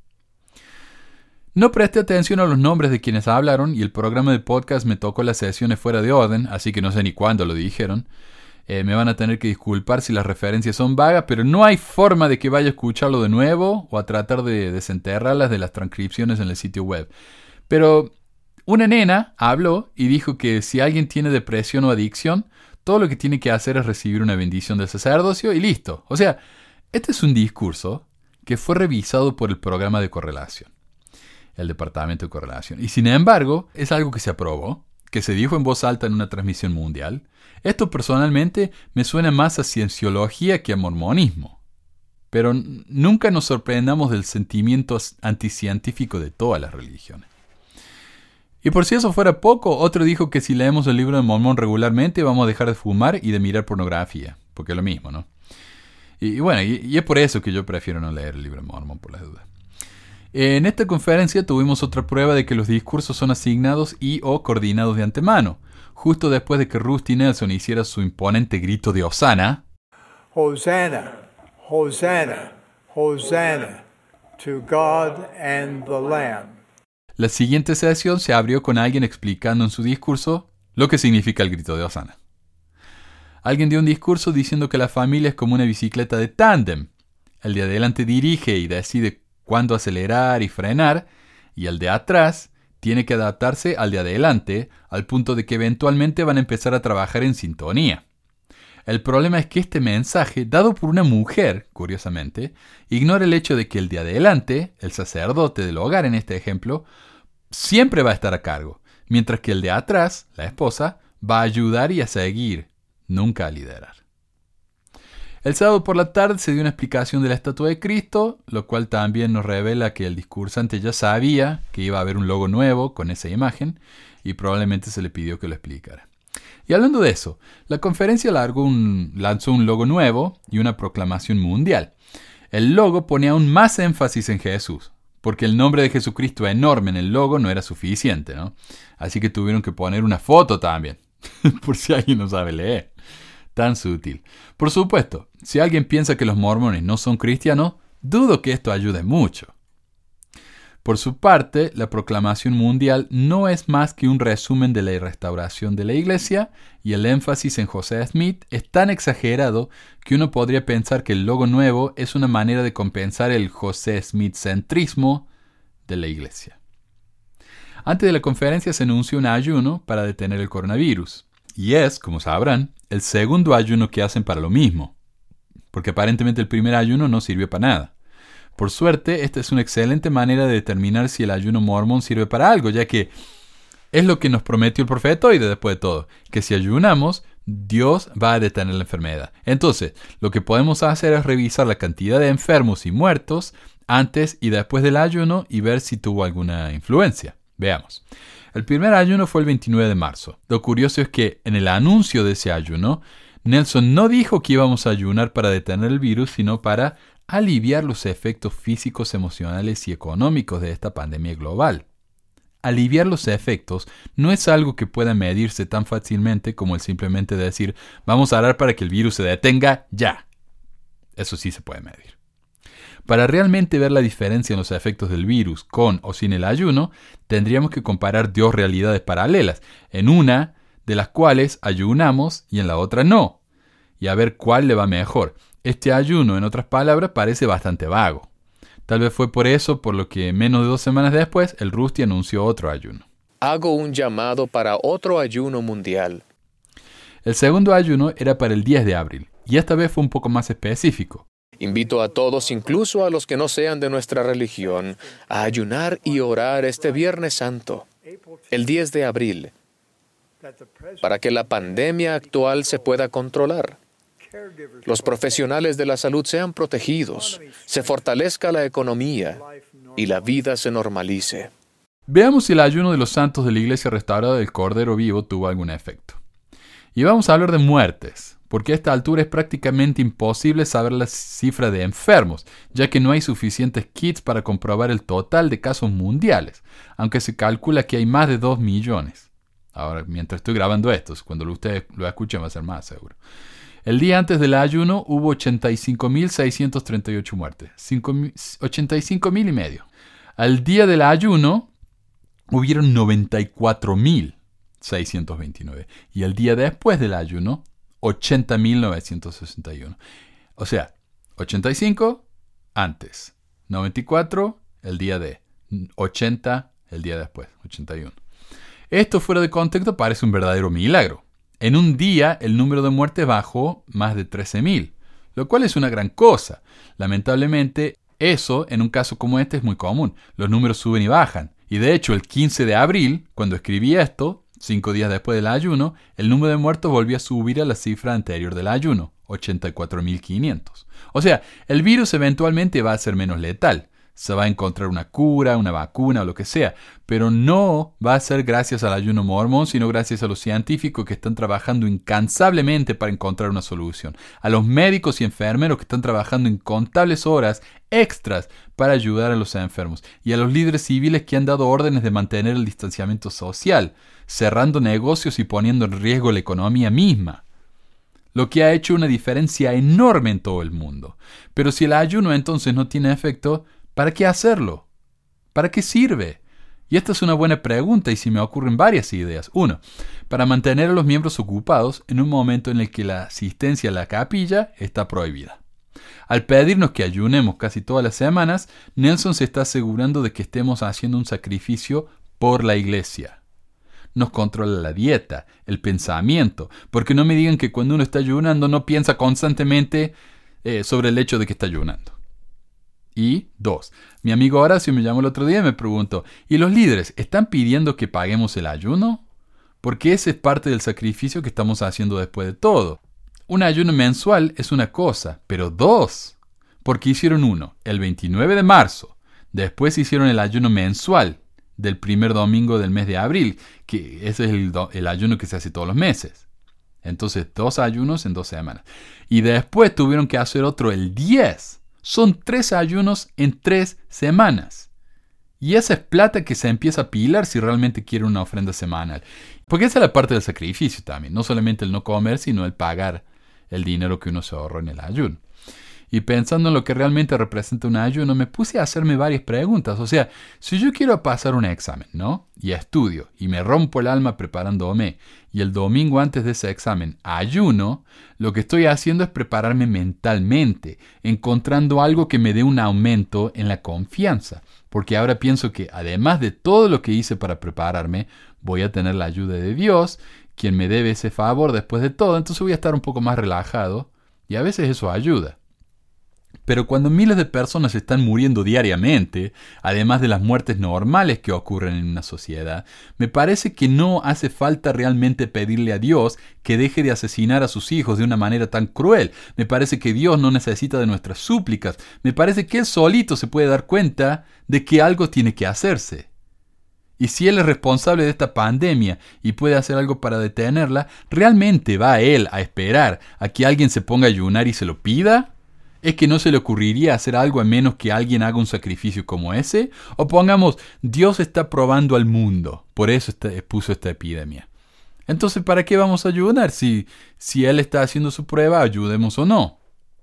No presté atención a los nombres de quienes hablaron y el programa de podcast me tocó las sesiones fuera de orden, así que no sé ni cuándo lo dijeron. Eh, me van a tener que disculpar si las referencias son vagas, pero no hay forma de que vaya a escucharlo de nuevo o a tratar de desenterrarlas de las transcripciones en el sitio web. Pero una nena habló y dijo que si alguien tiene depresión o adicción, todo lo que tiene que hacer es recibir una bendición del sacerdocio y listo. O sea, este es un discurso que fue revisado por el programa de correlación, el departamento de correlación. Y sin embargo, es algo que se aprobó, que se dijo en voz alta en una transmisión mundial, esto personalmente me suena más a cienciología que a mormonismo. Pero nunca nos sorprendamos del sentimiento anticientífico de todas las religiones. Y por si eso fuera poco, otro dijo que si leemos el libro de Mormón regularmente vamos a dejar de fumar y de mirar pornografía, porque es lo mismo, ¿no? Y, bueno, y, es por eso que yo prefiero no leer el libro de Mormón, por las dudas. En esta conferencia tuvimos otra prueba de que los discursos son asignados y o coordinados de antemano justo después de que Rusty Nelson hiciera su imponente grito de Osana. Hosanna, Hosanna, Hosanna to God and the Lamb. La siguiente sesión se abrió con alguien explicando en su discurso lo que significa el grito de Osana. Alguien dio un discurso diciendo que la familia es como una bicicleta de tándem. El de adelante dirige y decide cuándo acelerar y frenar, y el de atrás tiene que adaptarse al de adelante, al punto de que eventualmente van a empezar a trabajar en sintonía. El problema es que este mensaje, dado por una mujer, curiosamente, ignora el hecho de que el de adelante, el sacerdote del hogar en este ejemplo, siempre va a estar a cargo, mientras que el de atrás, la esposa, va a ayudar y a seguir, nunca a liderar. El sábado por la tarde se dio una explicación de la estatua de Cristo, lo cual también nos revela que el discursante ya sabía que iba a haber un logo nuevo con esa imagen y probablemente se le pidió que lo explicara. Y hablando de eso, la conferencia lanzó un logo nuevo y una proclamación mundial. El logo pone aún más énfasis en Jesús, porque el nombre de Jesucristo enorme en el logo no era suficiente, ¿no? Así que tuvieron que poner una foto también, por si alguien no sabe leer. Tan sutil. Por supuesto, si alguien piensa que los mormones no son cristianos, dudo que esto ayude mucho. Por su parte, la proclamación mundial no es más que un resumen de la restauración de la Iglesia y el énfasis en José Smith es tan exagerado que uno podría pensar que el logo nuevo es una manera de compensar el José Smith centrismo de la Iglesia. Antes de la conferencia se anunció un ayuno para detener el coronavirus, y es, como sabrán, el segundo ayuno que hacen para lo mismo, porque aparentemente el primer ayuno no sirvió para nada. Por suerte, esta es una excelente manera de determinar si el ayuno mormón sirve para algo, ya que es lo que nos prometió el profeta y después de todo, que si ayunamos, Dios va a detener la enfermedad. Entonces, lo que podemos hacer es revisar la cantidad de enfermos y muertos antes y después del ayuno y ver si tuvo alguna influencia. Veamos. El primer ayuno fue el 29 de marzo. Lo curioso es que en el anuncio de ese ayuno, Nelson no dijo que íbamos a ayunar para detener el virus, sino para aliviar los efectos físicos, emocionales y económicos de esta pandemia global. Aliviar los efectos no es algo que pueda medirse tan fácilmente como el simplemente decir vamos a orar para que el virus se detenga ya. Eso sí se puede medir. Para realmente ver la diferencia en los efectos del virus con o sin el ayuno, tendríamos que comparar dos realidades paralelas, en una de las cuales ayunamos y en la otra no, y a ver cuál le va mejor. Este ayuno, en otras palabras, parece bastante vago. Tal vez fue por eso por lo que menos de dos semanas después el Rusty anunció otro ayuno.
Hago un llamado para otro ayuno mundial.
El segundo ayuno era para el 10 de abril, y esta vez fue un poco más específico.
Invito a todos, incluso a los que no sean de nuestra religión, a ayunar y orar este Viernes Santo, el 10 de abril, para que la pandemia actual se pueda controlar los profesionales de la salud sean protegidos, se fortalezca la economía y la vida se normalice.
Veamos si el ayuno de los santos de la iglesia restaurada del Cordero Vivo tuvo algún efecto. Y vamos a hablar de muertes, porque a esta altura es prácticamente imposible saber la cifra de enfermos, ya que no hay suficientes kits para comprobar el total de casos mundiales, aunque se calcula que hay más de 2 millones. Ahora, mientras estoy grabando esto, cuando ustedes lo escuchen va a ser más seguro. El día antes del ayuno hubo 85.638 muertes, 85.000 y medio. Al día del ayuno hubieron 94.629 y el día después del ayuno 80.961. O sea, 85 antes, 94 el día de, 80 el día después, 81. Esto fuera de contexto parece un verdadero milagro. En un día el número de muertes bajó más de 13.000, lo cual es una gran cosa. Lamentablemente, eso en un caso como este es muy común. Los números suben y bajan. Y de hecho, el 15 de abril, cuando escribí esto, cinco días después del ayuno, el número de muertos volvió a subir a la cifra anterior del ayuno, 84.500. O sea, el virus eventualmente va a ser menos letal. Se va a encontrar una cura, una vacuna o lo que sea, pero no va a ser gracias al ayuno mormón, sino gracias a los científicos que están trabajando incansablemente para encontrar una solución, a los médicos y enfermeros que están trabajando incontables horas extras para ayudar a los enfermos, y a los líderes civiles que han dado órdenes de mantener el distanciamiento social, cerrando negocios y poniendo en riesgo la economía misma lo que ha hecho una diferencia enorme en todo el mundo. Pero si el ayuno entonces no tiene efecto, ¿Para qué hacerlo? ¿Para qué sirve? Y esta es una buena pregunta y se me ocurren varias ideas. Uno, para mantener a los miembros ocupados en un momento en el que la asistencia a la capilla está prohibida. Al pedirnos que ayunemos casi todas las semanas, Nelson se está asegurando de que estemos haciendo un sacrificio por la iglesia. Nos controla la dieta, el pensamiento, porque no me digan que cuando uno está ayunando no piensa constantemente eh, sobre el hecho de que está ayunando. Y dos, mi amigo Horacio me llamó el otro día y me preguntó, ¿y los líderes están pidiendo que paguemos el ayuno? Porque ese es parte del sacrificio que estamos haciendo después de todo. Un ayuno mensual es una cosa, pero dos. Porque hicieron uno el 29 de marzo, después hicieron el ayuno mensual del primer domingo del mes de abril, que ese es el, ayuno que se hace todos los meses. Entonces, dos ayunos en dos semanas. Y después tuvieron que hacer otro el 10 son tres ayunos en tres semanas. Y esa es plata que se empieza a pilar si realmente quiere una ofrenda semanal. Porque esa es la parte del sacrificio también. No solamente el no comer, sino el pagar el dinero que uno se ahorró en el ayuno. Y pensando en lo que realmente representa un ayuno, me puse a hacerme varias preguntas. O sea, si yo quiero pasar un examen, ¿no? Y estudio, y me rompo el alma preparándome, y el domingo antes de ese examen ayuno, lo que estoy haciendo es prepararme mentalmente, encontrando algo que me dé un aumento en la confianza. Porque ahora pienso que además de todo lo que hice para prepararme, voy a tener la ayuda de Dios, quien me debe ese favor después de todo, entonces voy a estar un poco más relajado, y a veces eso ayuda. Pero cuando miles de personas están muriendo diariamente, además de las muertes normales que ocurren en una sociedad, me parece que no hace falta realmente pedirle a Dios que deje de asesinar a sus hijos de una manera tan cruel. Me parece que Dios no necesita de nuestras súplicas. Me parece que Él solito se puede dar cuenta de que algo tiene que hacerse. Y si Él es responsable de esta pandemia y puede hacer algo para detenerla, ¿realmente va Él a esperar a que alguien se ponga a ayunar y se lo pida? ¿Es que no se le ocurriría hacer algo a menos que alguien haga un sacrificio como ese? O pongamos, Dios está probando al mundo, por eso puso esta epidemia. Entonces, ¿para qué vamos a ayudar si, si Él está haciendo su prueba, ayudemos o no?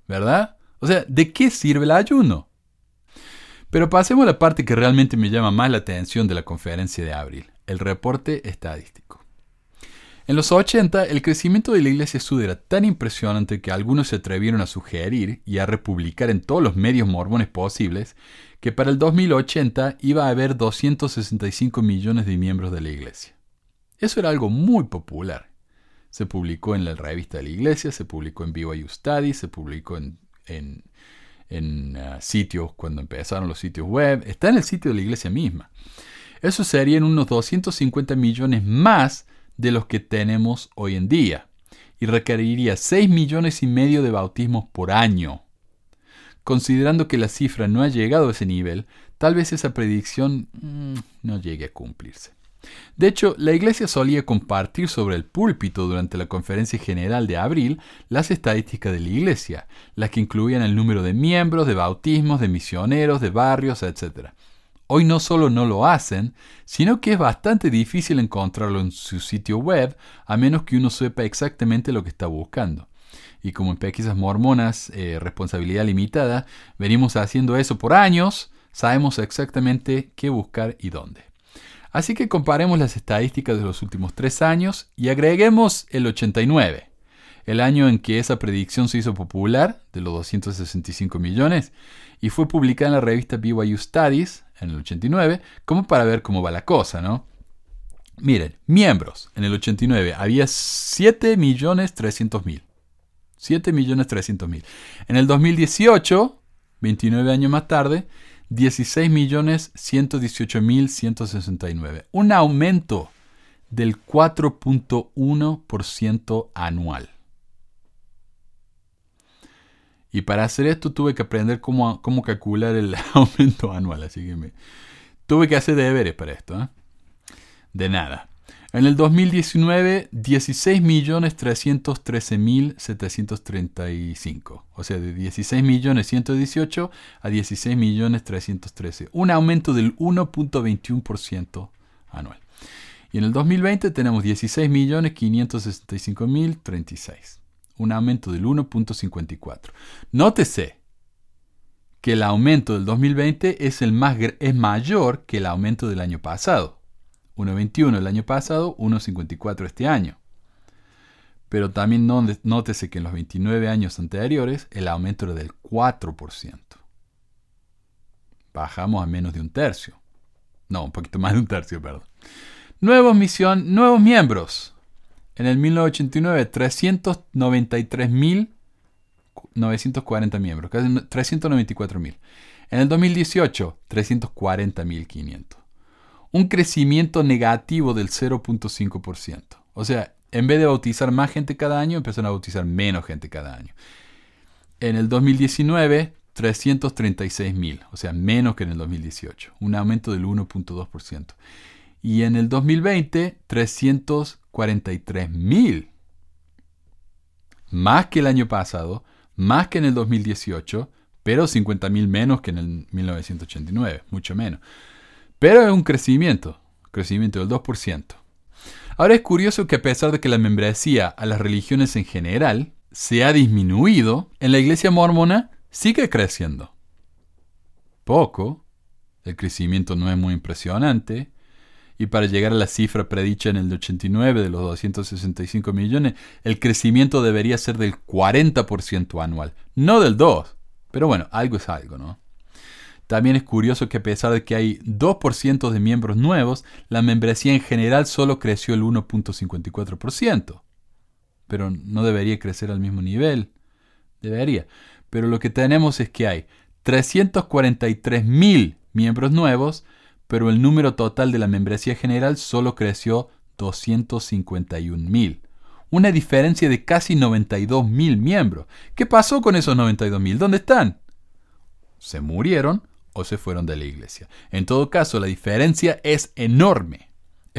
¿Verdad? O sea, ¿de qué sirve el ayuno? Pero pasemos a la parte que realmente me llama más la atención de la conferencia de abril, el reporte estadístico. En los 80, el crecimiento de la iglesia sud era tan impresionante que algunos se atrevieron a sugerir y a republicar en todos los medios mormones posibles que para el 2080 iba a haber 265 millones de miembros de la iglesia. Eso era algo muy popular. Se publicó en la revista de la iglesia, se publicó en BYU Studies, se publicó en, uh, sitios cuando empezaron los sitios web, está en el sitio de la iglesia misma. Eso serían unos 250 millones más de los que tenemos hoy en día y requeriría 6 millones y medio de bautismos por año. Considerando que la cifra no ha llegado a ese nivel, tal vez esa predicción mm, no llegue a cumplirse. De hecho, la Iglesia solía compartir sobre el púlpito durante la conferencia general de abril las estadísticas de la Iglesia, las que incluían el número de miembros, de bautismos, de misioneros, de barrios, etc. Hoy no solo no lo hacen, sino que es bastante difícil encontrarlo en su sitio web a menos que uno sepa exactamente lo que está buscando. Y como en Pesquisas Mormonas, eh, responsabilidad limitada, venimos haciendo eso por años, sabemos exactamente qué buscar y dónde. Así que comparemos las estadísticas de los últimos tres años y agreguemos el 89, el año en que esa predicción se hizo popular, de los 265 millones, y fue publicada en la revista BYU Studies en el 89, como para ver cómo va la cosa, ¿no? Miren, miembros. En el 89 había 7.300.000. 7.300.000. En el 2018, 29 años más tarde, 16.118.169. Un aumento del 4.1% anual. Y para hacer esto tuve que aprender cómo, cómo calcular el aumento anual. Así que me, tuve que hacer deberes para esto. ¿eh? De nada. En el 2019, 16.313.735. O sea, de 16.118 a 16.313. Un aumento del 1.21% anual. Y en el 2020 tenemos 16.565.036 un aumento del 1.54. Nótese que el aumento del 2020 es, el más, es mayor que el aumento del año pasado. 1.21 el año pasado, 1.54 este año. Pero también nótese que en los 29 años anteriores el aumento era del 4%. Bajamos a menos de un tercio. No, un poquito más de un tercio, perdón. Nuevos, misión, nuevos miembros. En el 1989, 393.940 miembros, casi 394.000. En el 2018, 340.500. Un crecimiento negativo del 0.5%. O sea, en vez de bautizar más gente cada año, empezaron a bautizar menos gente cada año. En el 2019, 336.000, o sea, menos que en el 2018, un aumento del 1.2%. Y en el 2020, 343.000, más que el año pasado, más que en el 2018, pero 50.000 menos que en el 1989, mucho menos. Pero es un crecimiento, crecimiento del 2%. Ahora es curioso que a pesar de que la membresía a las religiones en general se ha disminuido, en la iglesia mormona sigue creciendo. Poco, el crecimiento no es muy impresionante, y para llegar a la cifra predicha en el 89 de los 265 millones, el crecimiento debería ser del 40% anual, no del 2%. Pero bueno, algo es algo, ¿no? También es curioso que a pesar de que hay 2% de miembros nuevos, la membresía en general solo creció el 1.54%. Pero no debería crecer al mismo nivel. Debería. Pero lo que tenemos es que hay 343.000 miembros nuevos, pero el número total de la membresía general solo creció 251.000. Una diferencia de casi 92.000 miembros. ¿Qué pasó con esos 92.000? ¿Dónde están? Se murieron o se fueron de la iglesia. En todo caso, la diferencia es enorme,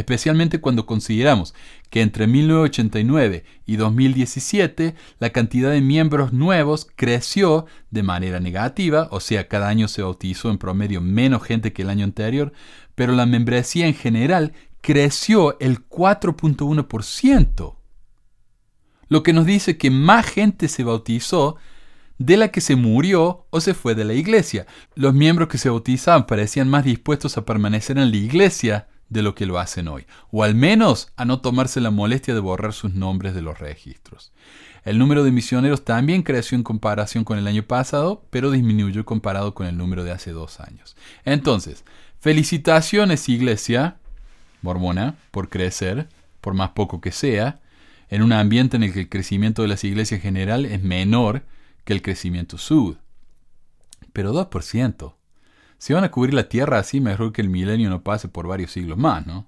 especialmente cuando consideramos que entre 1989 y 2017 la cantidad de miembros nuevos creció de manera negativa, o sea, cada año se bautizó en promedio menos gente que el año anterior, pero la membresía en general creció el 4.1%, lo que nos dice que más gente se bautizó de la que se murió o se fue de la iglesia. Los miembros que se bautizaban parecían más dispuestos a permanecer en la iglesia de lo que lo hacen hoy, o al menos a no tomarse la molestia de borrar sus nombres de los registros. El número de misioneros también creció en comparación con el año pasado, pero disminuyó comparado con el número de hace dos años. Entonces, felicitaciones iglesia mormona por crecer, por más poco que sea, en un ambiente en el que el crecimiento de las iglesias en general es menor que el crecimiento sud. Pero 2%. Si van a cubrir la Tierra así, mejor que el milenio no pase por varios siglos más, ¿no?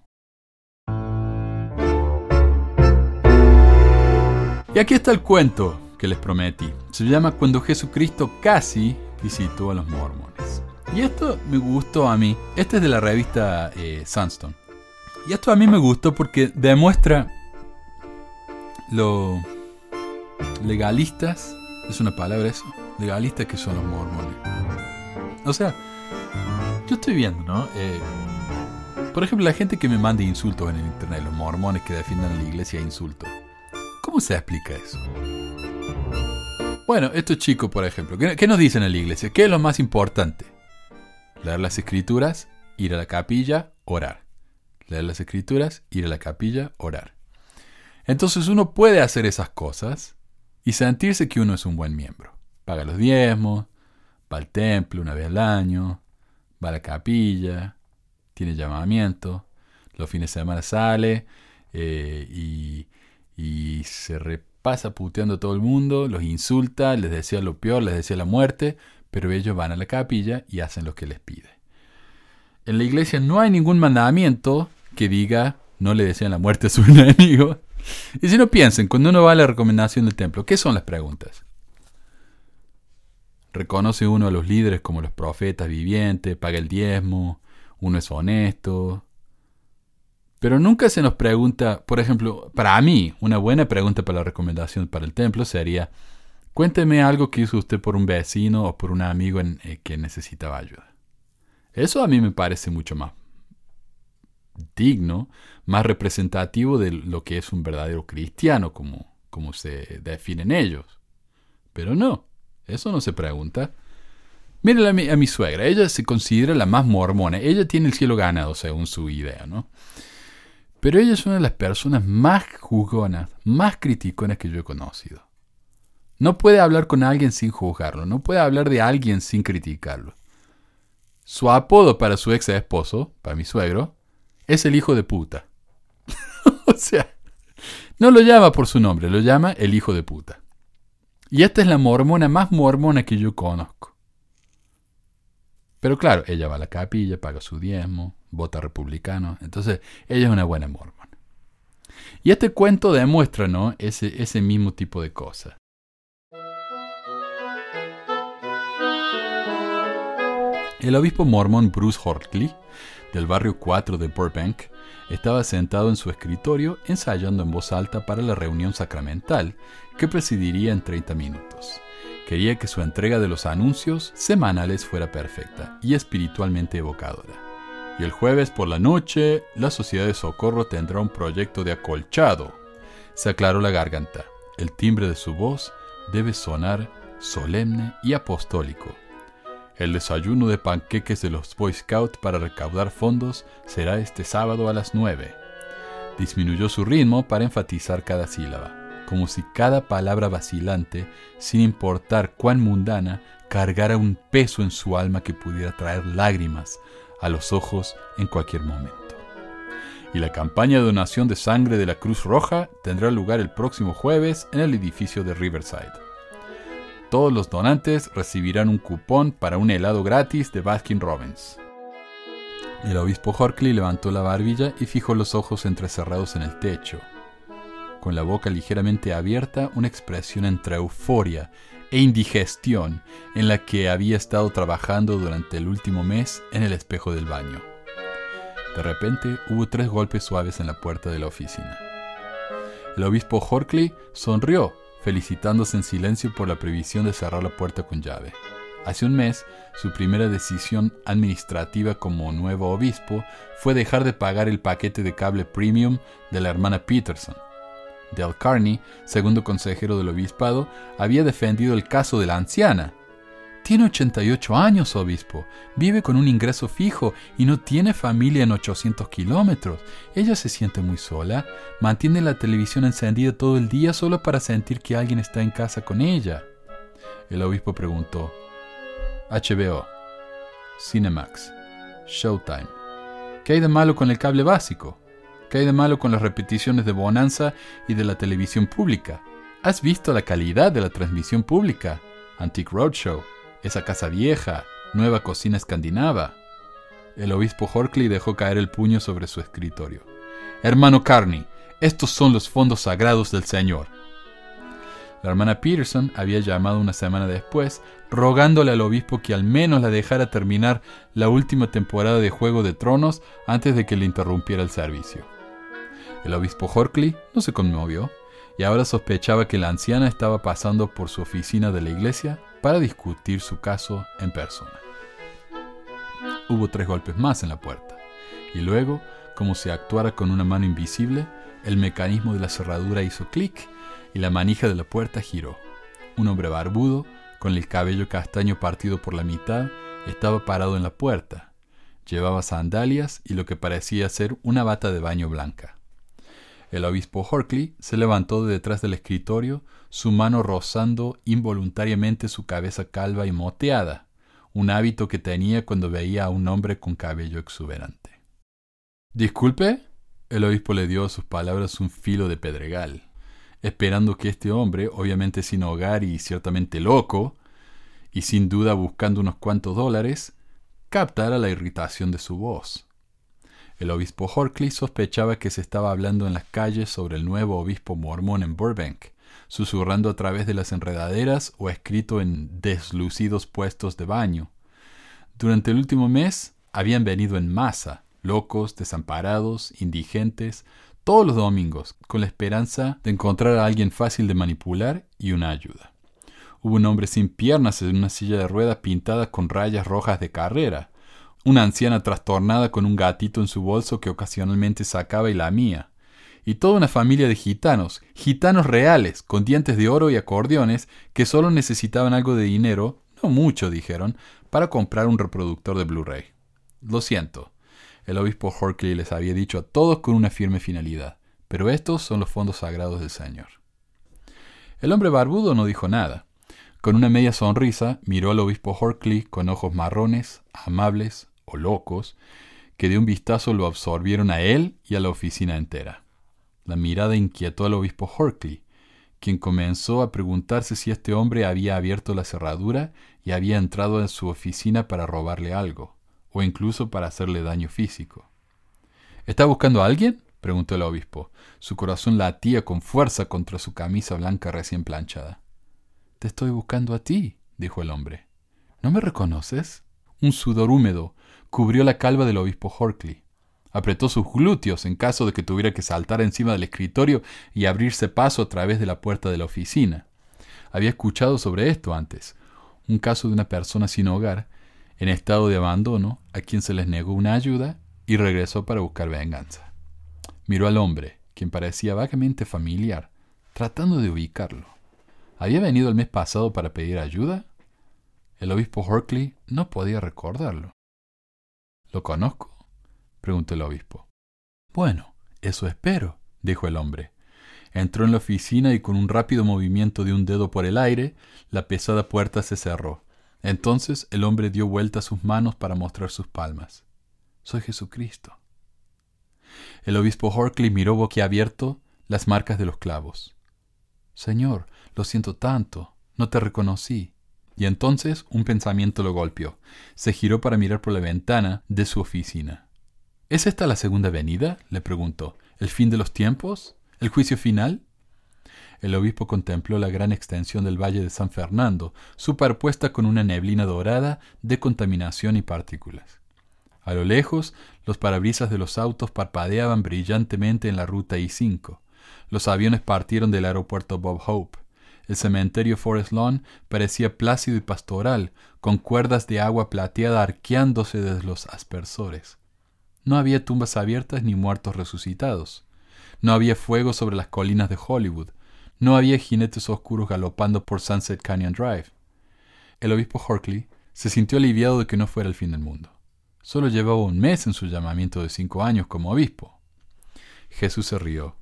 Y aquí está el cuento que les prometí. Se llama Cuando Jesucristo casi visitó a los mormones. Y esto me gustó a mí. Este es de la revista eh, Sunstone. Y esto a mí me gustó porque demuestra lo legalistas es una palabra eso, legalistas que son los mormones. O sea, yo estoy viendo, ¿no? Eh, por ejemplo, la gente que me manda insultos en el internet, los mormones que defiendan la iglesia a insultos. ¿Cómo se explica eso? Bueno, estos chicos, por ejemplo, ¿qué, ¿qué, nos dicen en la iglesia? ¿Qué es lo más importante? Leer las escrituras, ir a la capilla, orar. Leer las escrituras, ir a la capilla, orar. Entonces uno puede hacer esas cosas y sentirse que uno es un buen miembro. Paga los diezmos, va al templo una vez al año, va a la capilla, tiene llamamiento, los fines de semana sale eh, y, y, se repasa puteando a todo el mundo, los insulta, les desea lo peor, les desea la muerte, pero ellos van a la capilla y hacen lo que les pide. En la iglesia no hay ningún mandamiento que diga no le desean la muerte a su enemigo. Y si no piensen, cuando uno va a la recomendación del templo, ¿qué son las preguntas? ¿Reconoce uno a los líderes como los profetas vivientes? ¿Paga el diezmo? ¿Uno es honesto? Pero nunca se nos pregunta, por ejemplo, para mí, una buena pregunta para la recomendación para el templo sería, cuénteme algo que hizo usted por un vecino o por un amigo eh, que necesitaba ayuda. Eso a mí me parece mucho más digno, más representativo de lo que es un verdadero cristiano, como, como se definen ellos. Pero no, eso no se pregunta. Miren a mi, a mi suegra, ella se considera la más mormona, ella tiene el cielo ganado según su idea, ¿no? Pero ella es una de las personas más juzgonas, más criticonas que yo he conocido. No puede hablar con alguien sin juzgarlo, no puede hablar de alguien sin criticarlo. Su apodo para su ex esposo, para mi suegro, es el hijo de puta. o sea, no lo llama por su nombre, lo llama el hijo de puta. Y esta es la mormona más mormona que yo conozco. Pero claro, ella va a la capilla, paga su diezmo, vota republicano. Entonces, ella es una buena mormona. Y este cuento demuestra, ¿no? Ese, ese mismo tipo de cosas. El obispo mormón Bruce Hortley, del barrio 4 de Burbank, estaba sentado en su escritorio ensayando en voz alta para la reunión sacramental que presidiría en 30 minutos. Quería que su entrega de los anuncios semanales fuera perfecta y espiritualmente evocadora. Y el jueves por la noche, la Sociedad de Socorro tendrá un proyecto de acolchado. Se aclaró la garganta. El timbre de su voz debe sonar solemne y apostólico. El desayuno de panqueques de los Boy Scouts para recaudar fondos será este sábado a las 9. Disminuyó su ritmo para enfatizar cada sílaba como si cada palabra vacilante, sin importar cuán mundana, cargara un peso en su alma que pudiera traer lágrimas a los ojos en cualquier momento. Y la campaña de donación de sangre de la Cruz Roja tendrá lugar el próximo jueves en el edificio de Riverside. Todos los donantes recibirán un cupón para un helado gratis de Baskin Robbins. El obispo Horkley levantó la barbilla y fijó los ojos entrecerrados en el techo, con la boca ligeramente abierta, una expresión entre euforia e indigestión en la que había estado trabajando durante el último mes en el espejo del baño. De repente hubo tres golpes suaves en la puerta de la oficina. El obispo Horkley sonrió, felicitándose en silencio por la previsión de cerrar la puerta con llave. Hace un mes, su primera decisión administrativa como nuevo obispo fue dejar de pagar el paquete de cable premium de la hermana Peterson Del Carney, segundo consejero del obispado, había defendido el caso de la anciana. Tiene 88 años, obispo, vive con un ingreso fijo y no tiene familia en 800 kilómetros. Ella se siente muy sola, mantiene la televisión encendida todo el día solo para sentir que alguien está en casa con ella. El obispo preguntó, HBO, Cinemax, Showtime, ¿qué hay de malo con el cable básico? ¿Qué hay de malo con las repeticiones de Bonanza y de la televisión pública? ¿Has visto la calidad de la transmisión pública? Antique Roadshow, esa casa vieja, nueva cocina escandinava. El obispo Horkley dejó caer el puño sobre su escritorio. Hermano Carney, estos son los fondos sagrados del Señor. La hermana Peterson había llamado una semana después, rogándole al obispo que al menos la dejara terminar la última temporada de Juego de Tronos antes de que le interrumpiera el servicio. El obispo Horkley no se conmovió y ahora sospechaba que la anciana estaba pasando por su oficina de la iglesia para discutir su caso en persona. Hubo tres golpes más en la puerta y luego, como si actuara con una mano invisible, el mecanismo de la cerradura hizo clic y la manija de la puerta giró. Un hombre barbudo, con el cabello castaño partido por la mitad, estaba parado en la puerta. Llevaba sandalias y lo que parecía ser una bata de baño blanca. El obispo Horkley se levantó de detrás del escritorio, su mano rozando involuntariamente su cabeza calva y moteada, un hábito que tenía cuando veía a un hombre con cabello exuberante. Disculpe, el obispo le dio a sus palabras un filo de pedregal, esperando que este hombre, obviamente sin hogar y ciertamente loco, y sin duda buscando unos cuantos dólares, captara la irritación de su voz. El obispo Horkley sospechaba que se estaba hablando en las calles sobre el nuevo obispo mormón en Burbank, susurrando a través de las enredaderas o escrito en deslucidos puestos de baño. Durante el último mes habían venido en masa, locos, desamparados, indigentes, todos los domingos, con la esperanza de encontrar a alguien fácil de manipular y una ayuda. Hubo un hombre sin piernas en una silla de ruedas pintada con rayas rojas de carrera, una anciana trastornada con un gatito en su bolso que ocasionalmente sacaba y lamía, y toda una familia de gitanos, gitanos reales, con dientes de oro y acordeones, que solo necesitaban algo de dinero, no mucho, dijeron, para comprar un reproductor de Blu-ray. Lo siento, el obispo Horkley les había dicho a todos con una firme finalidad, pero estos son los fondos sagrados del Señor. El hombre barbudo no dijo nada. Con una media sonrisa miró al obispo Horkley con ojos marrones, amables o locos, que de un vistazo lo absorbieron a él y a la oficina entera. La mirada inquietó al obispo Horkley, quien comenzó a preguntarse si este hombre había abierto la cerradura y había entrado en su oficina para robarle algo, o incluso para hacerle daño físico. ¿Está buscando a alguien? preguntó el obispo. Su corazón latía con fuerza contra su camisa blanca recién planchada. Te estoy buscando a ti, dijo el hombre. ¿No me reconoces? Un sudor húmedo cubrió la calva del obispo Horkley. Apretó sus glúteos en caso de que tuviera que saltar encima del escritorio y abrirse paso a través de la puerta de la oficina. Había escuchado sobre esto antes, un caso de una persona sin hogar, en estado de abandono, a quien se les negó una ayuda y regresó para buscar venganza. Miró al hombre, quien parecía vagamente familiar, tratando de ubicarlo. ¿Había venido el mes pasado para pedir ayuda? El obispo Horkley no podía recordarlo. ¿Lo conozco? Preguntó el obispo. Bueno, eso espero, dijo el hombre. Entró en la oficina y con un rápido movimiento de un dedo por el aire, la pesada puerta se cerró. Entonces el hombre dio vuelta sus manos para mostrar sus palmas. Soy Jesucristo. El obispo Horkley miró boquiabierto las marcas de los clavos. Señor, lo siento tanto, no te reconocí. Y entonces un pensamiento lo golpeó. Se giró para mirar por la ventana de su oficina. ¿Es esta la segunda venida? le preguntó. ¿El fin de los tiempos? ¿El juicio final? El obispo contempló la gran extensión del valle de San Fernando, superpuesta con una neblina dorada de contaminación y partículas. A lo lejos, los parabrisas de los autos parpadeaban brillantemente en la ruta I-5. Los aviones partieron del aeropuerto Bob Hope. El cementerio Forest Lawn parecía plácido y pastoral, con cuerdas de agua plateada arqueándose desde los aspersores. No había tumbas abiertas ni muertos resucitados. No había fuego sobre las colinas de Hollywood. No había jinetes oscuros galopando por Sunset Canyon Drive. El obispo Horkley se sintió aliviado de que no fuera el fin del mundo. Solo llevaba un mes en su llamamiento de cinco años como obispo. Jesús se rió.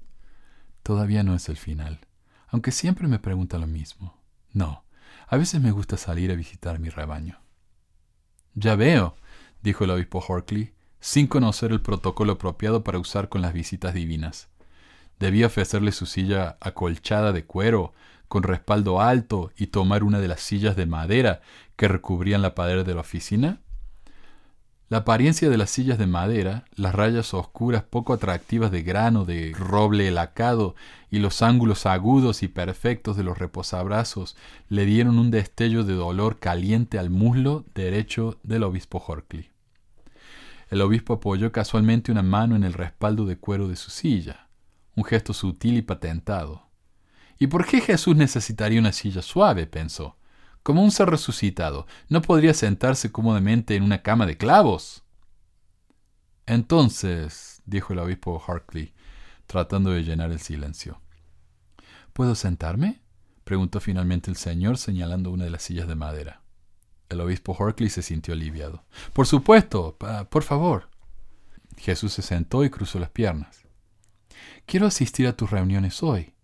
Todavía no es el final, aunque siempre me pregunta lo mismo. No, a veces me gusta salir a visitar mi rebaño. Ya veo, dijo el obispo Horkley, sin conocer el protocolo apropiado para usar con las visitas divinas. Debía ofrecerle su silla acolchada de cuero, con respaldo alto, y tomar una de las sillas de madera que recubrían la pared de la oficina. La apariencia de las sillas de madera, las rayas oscuras poco atractivas de grano de roble lacado y los ángulos agudos y perfectos de los reposabrazos le dieron un destello de dolor caliente al muslo derecho del obispo Horkley. El obispo apoyó casualmente una mano en el respaldo de cuero de su silla, un gesto sutil y patentado. ¿Y por qué Jesús necesitaría una silla suave? pensó. Como un ser resucitado, ¿no podría sentarse cómodamente en una cama de clavos? Entonces, dijo el obispo Harkley, tratando de llenar el silencio. ¿Puedo sentarme? preguntó finalmente el señor señalando una de las sillas de madera. El obispo Horkley se sintió aliviado. Por supuesto, por favor. Jesús se sentó y cruzó las piernas. Quiero asistir a tus reuniones hoy.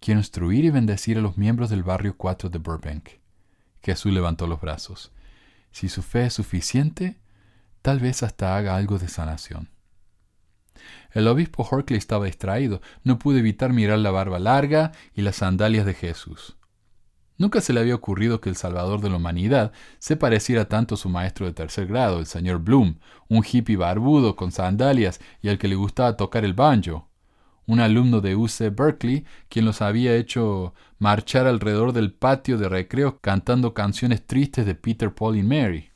Quiero instruir y bendecir a los miembros del barrio 4 de Burbank. Jesús levantó los brazos. Si su fe es suficiente, tal vez hasta haga algo de sanación. El obispo Horkley estaba distraído. No pudo evitar mirar la barba larga y las sandalias de Jesús. Nunca se le había ocurrido que el Salvador de la humanidad se pareciera tanto a su maestro de tercer grado, el señor Bloom, un hippie barbudo con sandalias y al que le gustaba tocar el banjo. Un alumno de UC Berkeley, quien los había hecho marchar alrededor del patio de recreo cantando canciones tristes de Peter, Paul y Mary.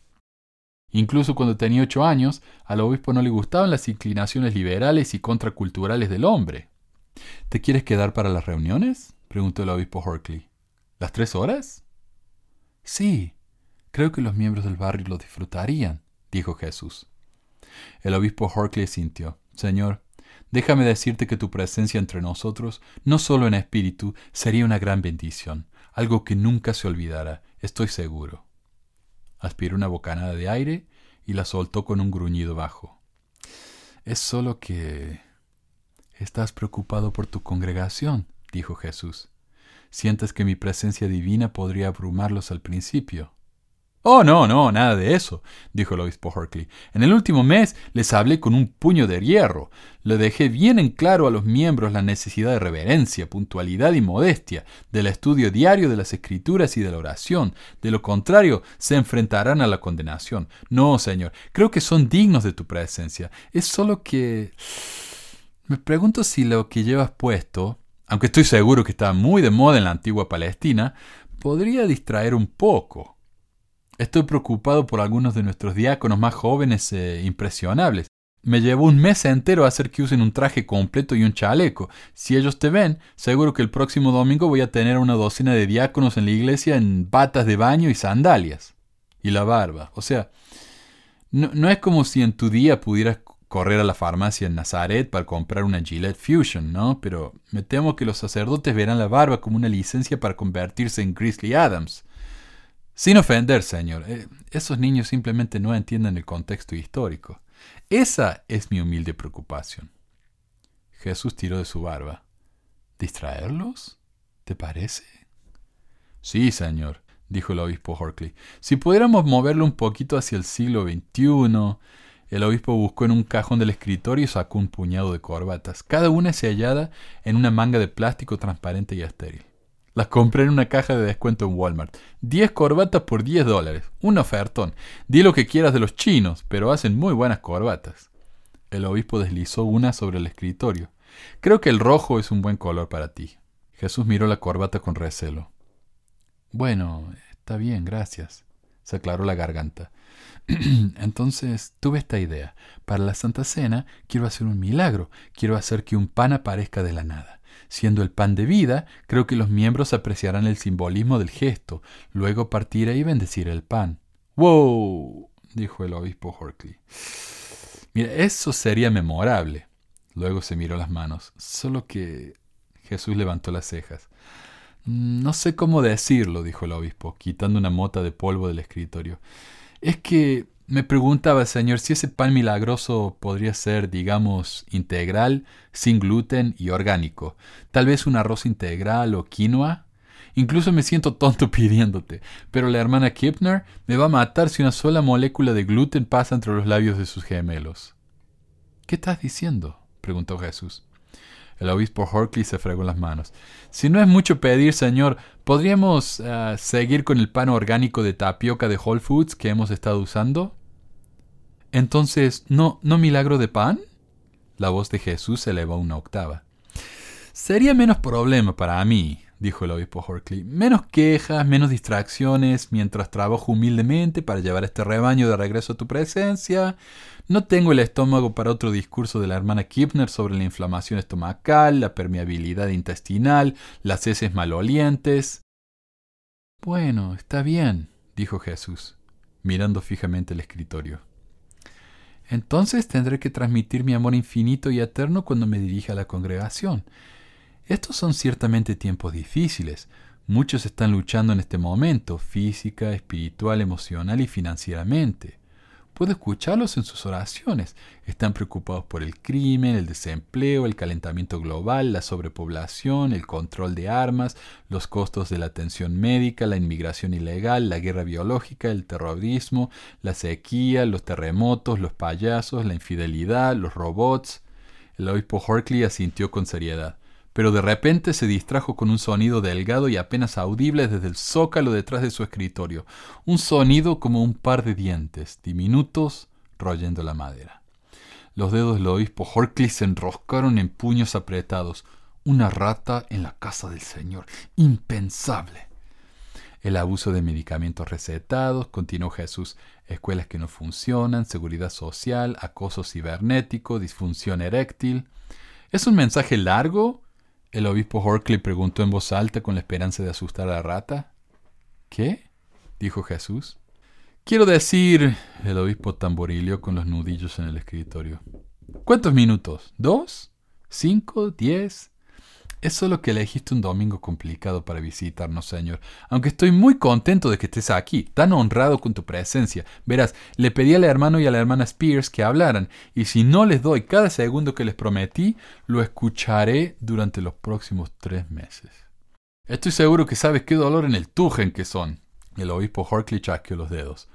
Incluso cuando tenía ocho años, al obispo no le gustaban las inclinaciones liberales y contraculturales del hombre. ¿Te quieres quedar para las reuniones? preguntó el obispo Horkley. ¿Las tres horas? Sí, creo que los miembros del barrio lo disfrutarían, dijo Jesús. El obispo Horkley sintió. Señor, déjame decirte que tu presencia entre nosotros, no solo en espíritu, sería una gran bendición, algo que nunca se olvidará, estoy seguro. Aspiró una bocanada de aire y la soltó con un gruñido bajo. Es solo que... Estás preocupado por tu congregación, dijo Jesús. ¿Sientes que mi presencia divina podría abrumarlos al principio? Oh, no, no, nada de eso, dijo el obispo Horkley. En el último mes les hablé con un puño de hierro. Le dejé bien en claro a los miembros la necesidad de reverencia, puntualidad y modestia, del estudio diario de las escrituras y de la oración. De lo contrario, se enfrentarán a la condenación. No, señor, creo que son dignos de tu presencia. Es solo que... Me pregunto si lo que llevas puesto, aunque estoy seguro que está muy de moda en la antigua Palestina, podría distraer un poco. Estoy preocupado por algunos de nuestros diáconos más jóvenes e impresionables. Me llevó un mes entero hacer que usen un traje completo y un chaleco. Si ellos te ven, seguro que el próximo domingo voy a tener una docena de diáconos en la iglesia en batas de baño y sandalias. Y la barba. O sea, no, no es como si en tu día pudieras correr a la farmacia en Nazaret para comprar una Gillette Fusion, ¿no? Pero me temo que los sacerdotes verán la barba como una licencia para convertirse en Grizzly Adams. Sin ofender, señor, eh, esos niños simplemente no entienden el contexto histórico. Esa es mi humilde preocupación. Jesús tiró de su barba. ¿Distraerlos? ¿Te parece? Sí, señor, dijo el obispo Horkley. Si pudiéramos moverlo un poquito hacia el siglo XXI. El obispo buscó en un cajón del escritorio y sacó un puñado de corbatas, cada una sellada en una manga de plástico transparente y estéril. Las compré en una caja de descuento en Walmart. 10 corbatas por 10 dólares. Un ofertón. Di lo que quieras de los chinos, pero hacen muy buenas corbatas. El obispo deslizó una sobre el escritorio. Creo que el rojo es un buen color para ti. Jesús miró la corbata con recelo. Bueno, está bien, gracias. Se aclaró la garganta. Entonces tuve esta idea. Para la Santa Cena quiero hacer un milagro. Quiero hacer que un pan aparezca de la nada. Siendo el pan de vida, creo que los miembros apreciarán el simbolismo del gesto. Luego partiré y bendeciré el pan. ¡Wow! dijo el obispo Horkley. Mira, eso sería memorable. Luego se miró las manos. Solo que Jesús levantó las cejas. No sé cómo decirlo, dijo el obispo, quitando una mota de polvo del escritorio. Es que me preguntaba, Señor, si ese pan milagroso podría ser, digamos, integral, sin gluten y orgánico. Tal vez un arroz integral o quinoa. Incluso me siento tonto pidiéndote, pero la hermana Kipner me va a matar si una sola molécula de gluten pasa entre los labios de sus gemelos. ¿Qué estás diciendo? preguntó Jesús. El obispo Horkley se fregó las manos. Si no es mucho pedir, señor, ¿podríamos eh, seguir con el pan orgánico de tapioca de Whole Foods que hemos estado usando? Entonces, ¿no, no milagro de pan? La voz de Jesús se elevó una octava. Sería menos problema para mí, dijo el obispo Horkley. Menos quejas, menos distracciones, mientras trabajo humildemente para llevar este rebaño de regreso a tu presencia. No tengo el estómago para otro discurso de la hermana Kipner sobre la inflamación estomacal, la permeabilidad intestinal, las heces malolientes. Bueno, está bien, dijo Jesús, mirando fijamente el escritorio. Entonces tendré que transmitir mi amor infinito y eterno cuando me dirija a la congregación. Estos son ciertamente tiempos difíciles. Muchos están luchando en este momento, física, espiritual, emocional y financieramente. Puedo escucharlos en sus oraciones. Están preocupados por el crimen, el desempleo, el calentamiento global, la sobrepoblación, el control de armas, los costos de la atención médica, la inmigración ilegal, la guerra biológica, el terrorismo, la sequía, los terremotos, los payasos, la infidelidad, los robots. El obispo Horkley asintió con seriedad pero de repente se distrajo con un sonido delgado y apenas audible desde el zócalo detrás de su escritorio, un sonido como un par de dientes, diminutos, royendo la madera. Los dedos del obispo Horkley se enroscaron en puños apretados. Una rata en la casa del Señor. Impensable. El abuso de medicamentos recetados, continuó Jesús, escuelas que no funcionan, seguridad social, acoso cibernético, disfunción eréctil. ¿Es un mensaje largo? El obispo Horkley preguntó en voz alta con la esperanza de asustar a la rata. ¿Qué? dijo Jesús. Quiero decir, el obispo tamborileó con los nudillos en el escritorio. ¿Cuántos minutos? ¿Dos? ¿Cinco? ¿Diez? Es solo que elegiste un domingo complicado para visitarnos, Señor. Aunque estoy muy contento de que estés aquí, tan honrado con tu presencia. Verás, le pedí al hermano y a la hermana Spears que hablaran, y si no les doy cada segundo que les prometí, lo escucharé durante los próximos tres meses. Estoy seguro que sabes qué dolor en el tujen que son. El obispo Horkley chasqueó los dedos.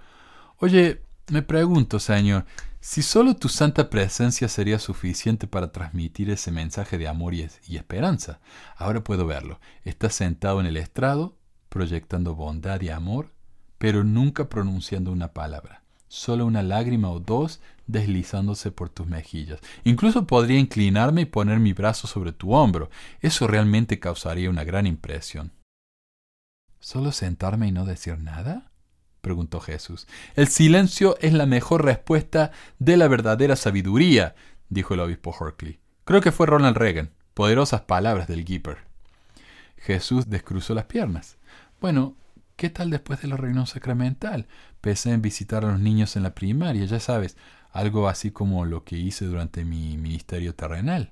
Oye, me pregunto, señor, si solo tu santa presencia sería suficiente para transmitir ese mensaje de amor y, esperanza. Ahora puedo verlo. Estás sentado en el estrado, proyectando bondad y amor, pero nunca pronunciando una palabra solo una lágrima o dos deslizándose por tus mejillas. Incluso podría inclinarme y poner mi brazo sobre tu hombro. Eso realmente causaría una gran impresión. ¿Solo sentarme y no decir nada? Preguntó Jesús. El silencio es la mejor respuesta de la verdadera sabiduría, dijo el obispo Horkley. Creo que fue Ronald Reagan. Poderosas palabras del Gipper. Jesús descruzó las piernas. Bueno, ¿Qué tal después de la reunión sacramental? Pensé en visitar a los niños en la primaria, ya sabes, algo así como lo que hice durante mi ministerio terrenal.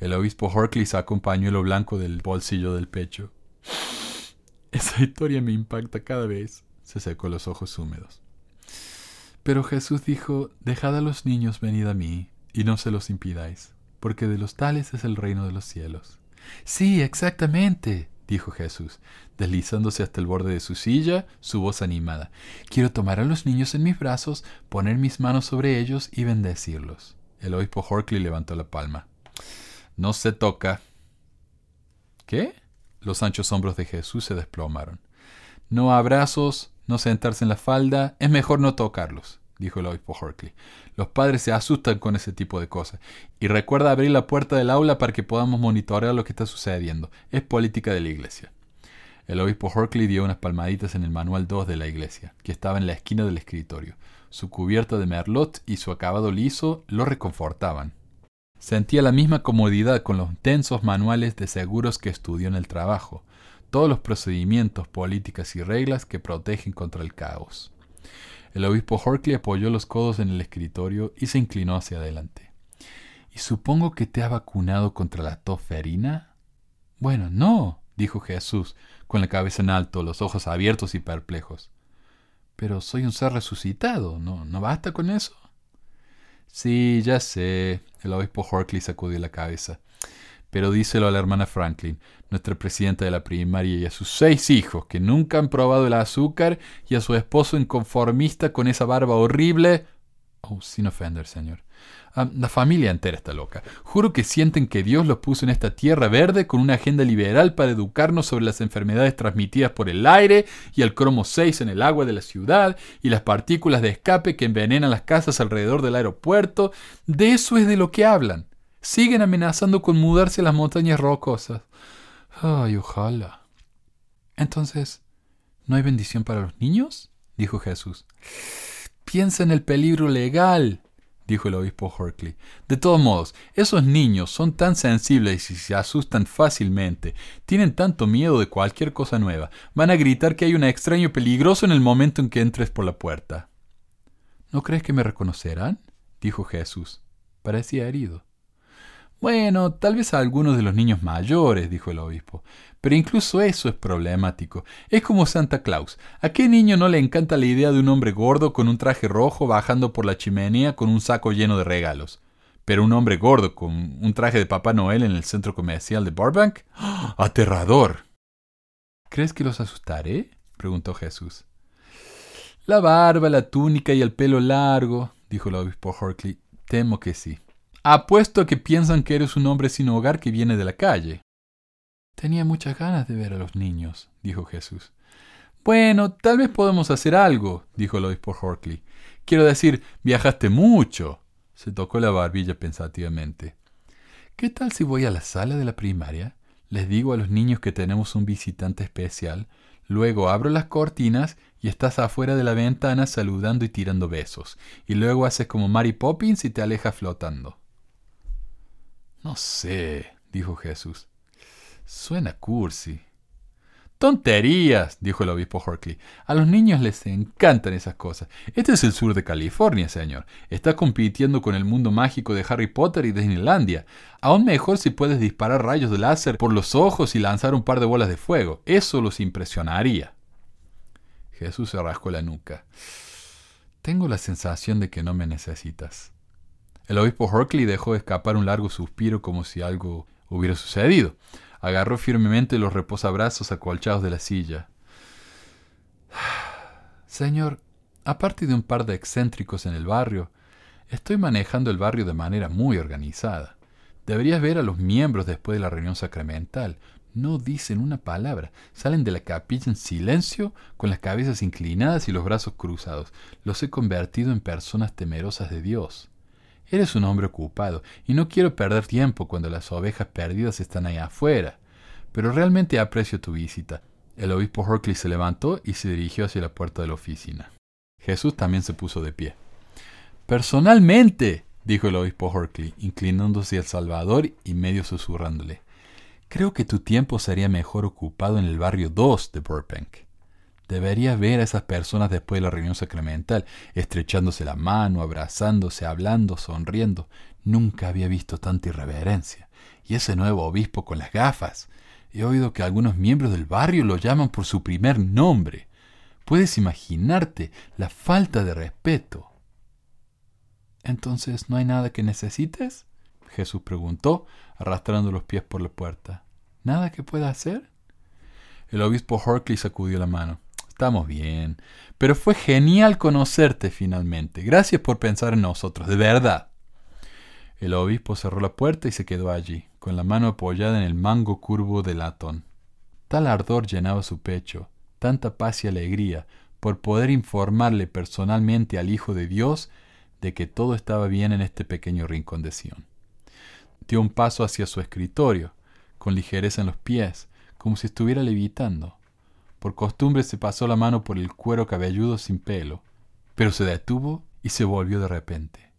El obispo Horkley sacó un pañuelo blanco del bolsillo del pecho. Esa historia me impacta cada vez. Se secó los ojos húmedos. Pero Jesús dijo, Dejad a los niños venid a mí, y no se los impidáis, porque de los tales es el reino de los cielos. Sí, exactamente, dijo Jesús, deslizándose hasta el borde de su silla, su voz animada. Quiero tomar a los niños en mis brazos, poner mis manos sobre ellos y bendecirlos. El obispo Horkley levantó la palma. No se toca. ¿Qué? Los anchos hombros de Jesús se desplomaron. No abrazos, no sentarse en la falda, es mejor no tocarlos dijo el obispo Horkley. Los padres se asustan con ese tipo de cosas. Y recuerda abrir la puerta del aula para que podamos monitorear lo que está sucediendo. Es política de la iglesia. El obispo Horkley dio unas palmaditas en el manual 2 de la iglesia, que estaba en la esquina del escritorio. Su cubierta de merlot y su acabado liso lo reconfortaban. Sentía la misma comodidad con los densos manuales de seguros que estudió en el trabajo, todos los procedimientos, políticas y reglas que protegen contra el caos. El obispo Horkley apoyó los codos en el escritorio y se inclinó hacia adelante. ¿Y supongo que te ha vacunado contra la toferina? Bueno, no, dijo Jesús, con la cabeza en alto, los ojos abiertos y perplejos. Pero soy un ser resucitado, ¿no, ¿no basta con eso? Sí, ya sé. El obispo Horkley sacudió la cabeza pero díselo a la hermana Franklin, nuestra presidenta de la primaria, y a sus seis hijos, que nunca han probado el azúcar, y a su esposo inconformista con esa barba horrible. Oh, sin ofender, señor. Ah, la familia entera está loca. Juro que sienten que Dios los puso en esta tierra verde con una agenda liberal para educarnos sobre las enfermedades transmitidas por el aire y el cromo 6 en el agua de la ciudad y las partículas de escape que envenenan las casas alrededor del aeropuerto. De eso es de lo que hablan siguen amenazando con mudarse a las montañas rocosas. Ay, ojalá. Entonces, ¿no hay bendición para los niños? dijo Jesús. Piensa en el peligro legal, dijo el obispo Horkley. De todos modos, esos niños son tan sensibles y se asustan fácilmente, tienen tanto miedo de cualquier cosa nueva, van a gritar que hay un extraño peligroso en el momento en que entres por la puerta. ¿No crees que me reconocerán? dijo Jesús. Parecía herido. Bueno, tal vez a algunos de los niños mayores, dijo el obispo, pero incluso eso es problemático. Es como Santa Claus. ¿A qué niño no le encanta la idea de un hombre gordo con un traje rojo bajando por la chimenea con un saco lleno de regalos? Pero un hombre gordo con un traje de Papá Noel en el centro comercial de Burbank? ¡Ah! ¡Aterrador! ¿Crees que los asustaré? preguntó Jesús. La barba, la túnica y el pelo largo, dijo el obispo Horkley. Temo que sí. Apuesto a que piensan que eres un hombre sin hogar que viene de la calle. Tenía muchas ganas de ver a los niños, dijo Jesús. Bueno, tal vez podemos hacer algo, dijo el obispo Horkley. Quiero decir, viajaste mucho. Se tocó la barbilla pensativamente. ¿Qué tal si voy a la sala de la primaria? Les digo a los niños que tenemos un visitante especial, luego abro las cortinas y estás afuera de la ventana saludando y tirando besos, y luego haces como Mary Poppins y te alejas flotando. No sé, dijo Jesús. Suena cursi. Tonterías, dijo el obispo Horkley. A los niños les encantan esas cosas. Este es el sur de California, señor. Está compitiendo con el mundo mágico de Harry Potter y Disneylandia. Aún mejor si puedes disparar rayos de láser por los ojos y lanzar un par de bolas de fuego. Eso los impresionaría. Jesús se rascó la nuca. Tengo la sensación de que no me necesitas. El obispo Horkley dejó escapar un largo suspiro como si algo hubiera sucedido. Agarró firmemente los reposabrazos acolchados de la silla. Señor, aparte de un par de excéntricos en el barrio, estoy manejando el barrio de manera muy organizada. Deberías ver a los miembros después de la reunión sacramental. No dicen una palabra. Salen de la capilla en silencio, con las cabezas inclinadas y los brazos cruzados. Los he convertido en personas temerosas de Dios. Eres un hombre ocupado, y no quiero perder tiempo cuando las ovejas perdidas están ahí afuera. Pero realmente aprecio tu visita. El obispo Horkley se levantó y se dirigió hacia la puerta de la oficina. Jesús también se puso de pie. Personalmente, dijo el obispo Horkley, inclinándose al Salvador y medio susurrándole, creo que tu tiempo sería mejor ocupado en el barrio 2 de Burbank. Deberías ver a esas personas después de la reunión sacramental, estrechándose la mano, abrazándose, hablando, sonriendo. Nunca había visto tanta irreverencia. Y ese nuevo obispo con las gafas. He oído que algunos miembros del barrio lo llaman por su primer nombre. Puedes imaginarte la falta de respeto. Entonces, ¿no hay nada que necesites? Jesús preguntó, arrastrando los pies por la puerta. ¿Nada que pueda hacer? El obispo Horkley sacudió la mano. Estamos bien. Pero fue genial conocerte finalmente. Gracias por pensar en nosotros, de verdad. El obispo cerró la puerta y se quedó allí, con la mano apoyada en el mango curvo del latón. Tal ardor llenaba su pecho, tanta paz y alegría, por poder informarle personalmente al Hijo de Dios de que todo estaba bien en este pequeño rincón de Sion. Dio un paso hacia su escritorio, con ligereza en los pies, como si estuviera levitando. Por costumbre se pasó la mano por el cuero cabelludo sin pelo, pero se detuvo y se volvió de repente.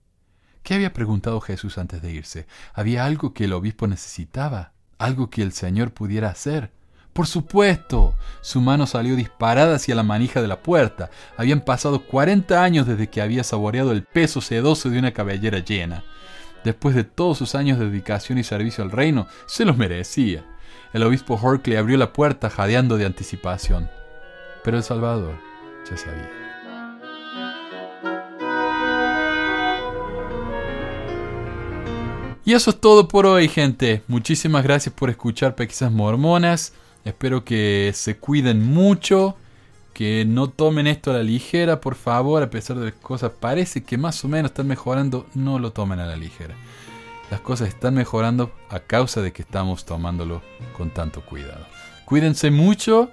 ¿Qué había preguntado Jesús antes de irse? ¿Había algo que el obispo necesitaba? ¿Algo que el Señor pudiera hacer? Por supuesto. Su mano salió disparada hacia la manija de la puerta. Habían pasado 40 años desde que había saboreado el peso sedoso de una cabellera llena. Después de todos sus años de dedicación y servicio al reino, se los merecía. El obispo Horkley abrió la puerta jadeando de anticipación. Pero el Salvador ya se había. Y eso es todo por hoy, gente. Muchísimas gracias por escuchar Pesquisas Mormonas. Espero que se cuiden mucho, que no tomen esto a la ligera, por favor, a pesar de las cosas parece que más o menos están mejorando, no lo tomen a la ligera. Las cosas están mejorando a causa de que estamos tomándolo con tanto cuidado. Cuídense mucho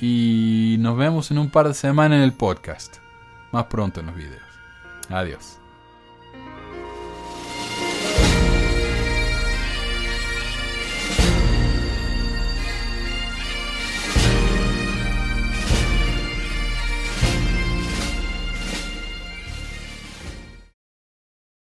y nos vemos en un par de semanas en el podcast. Más pronto en los videos. Adiós.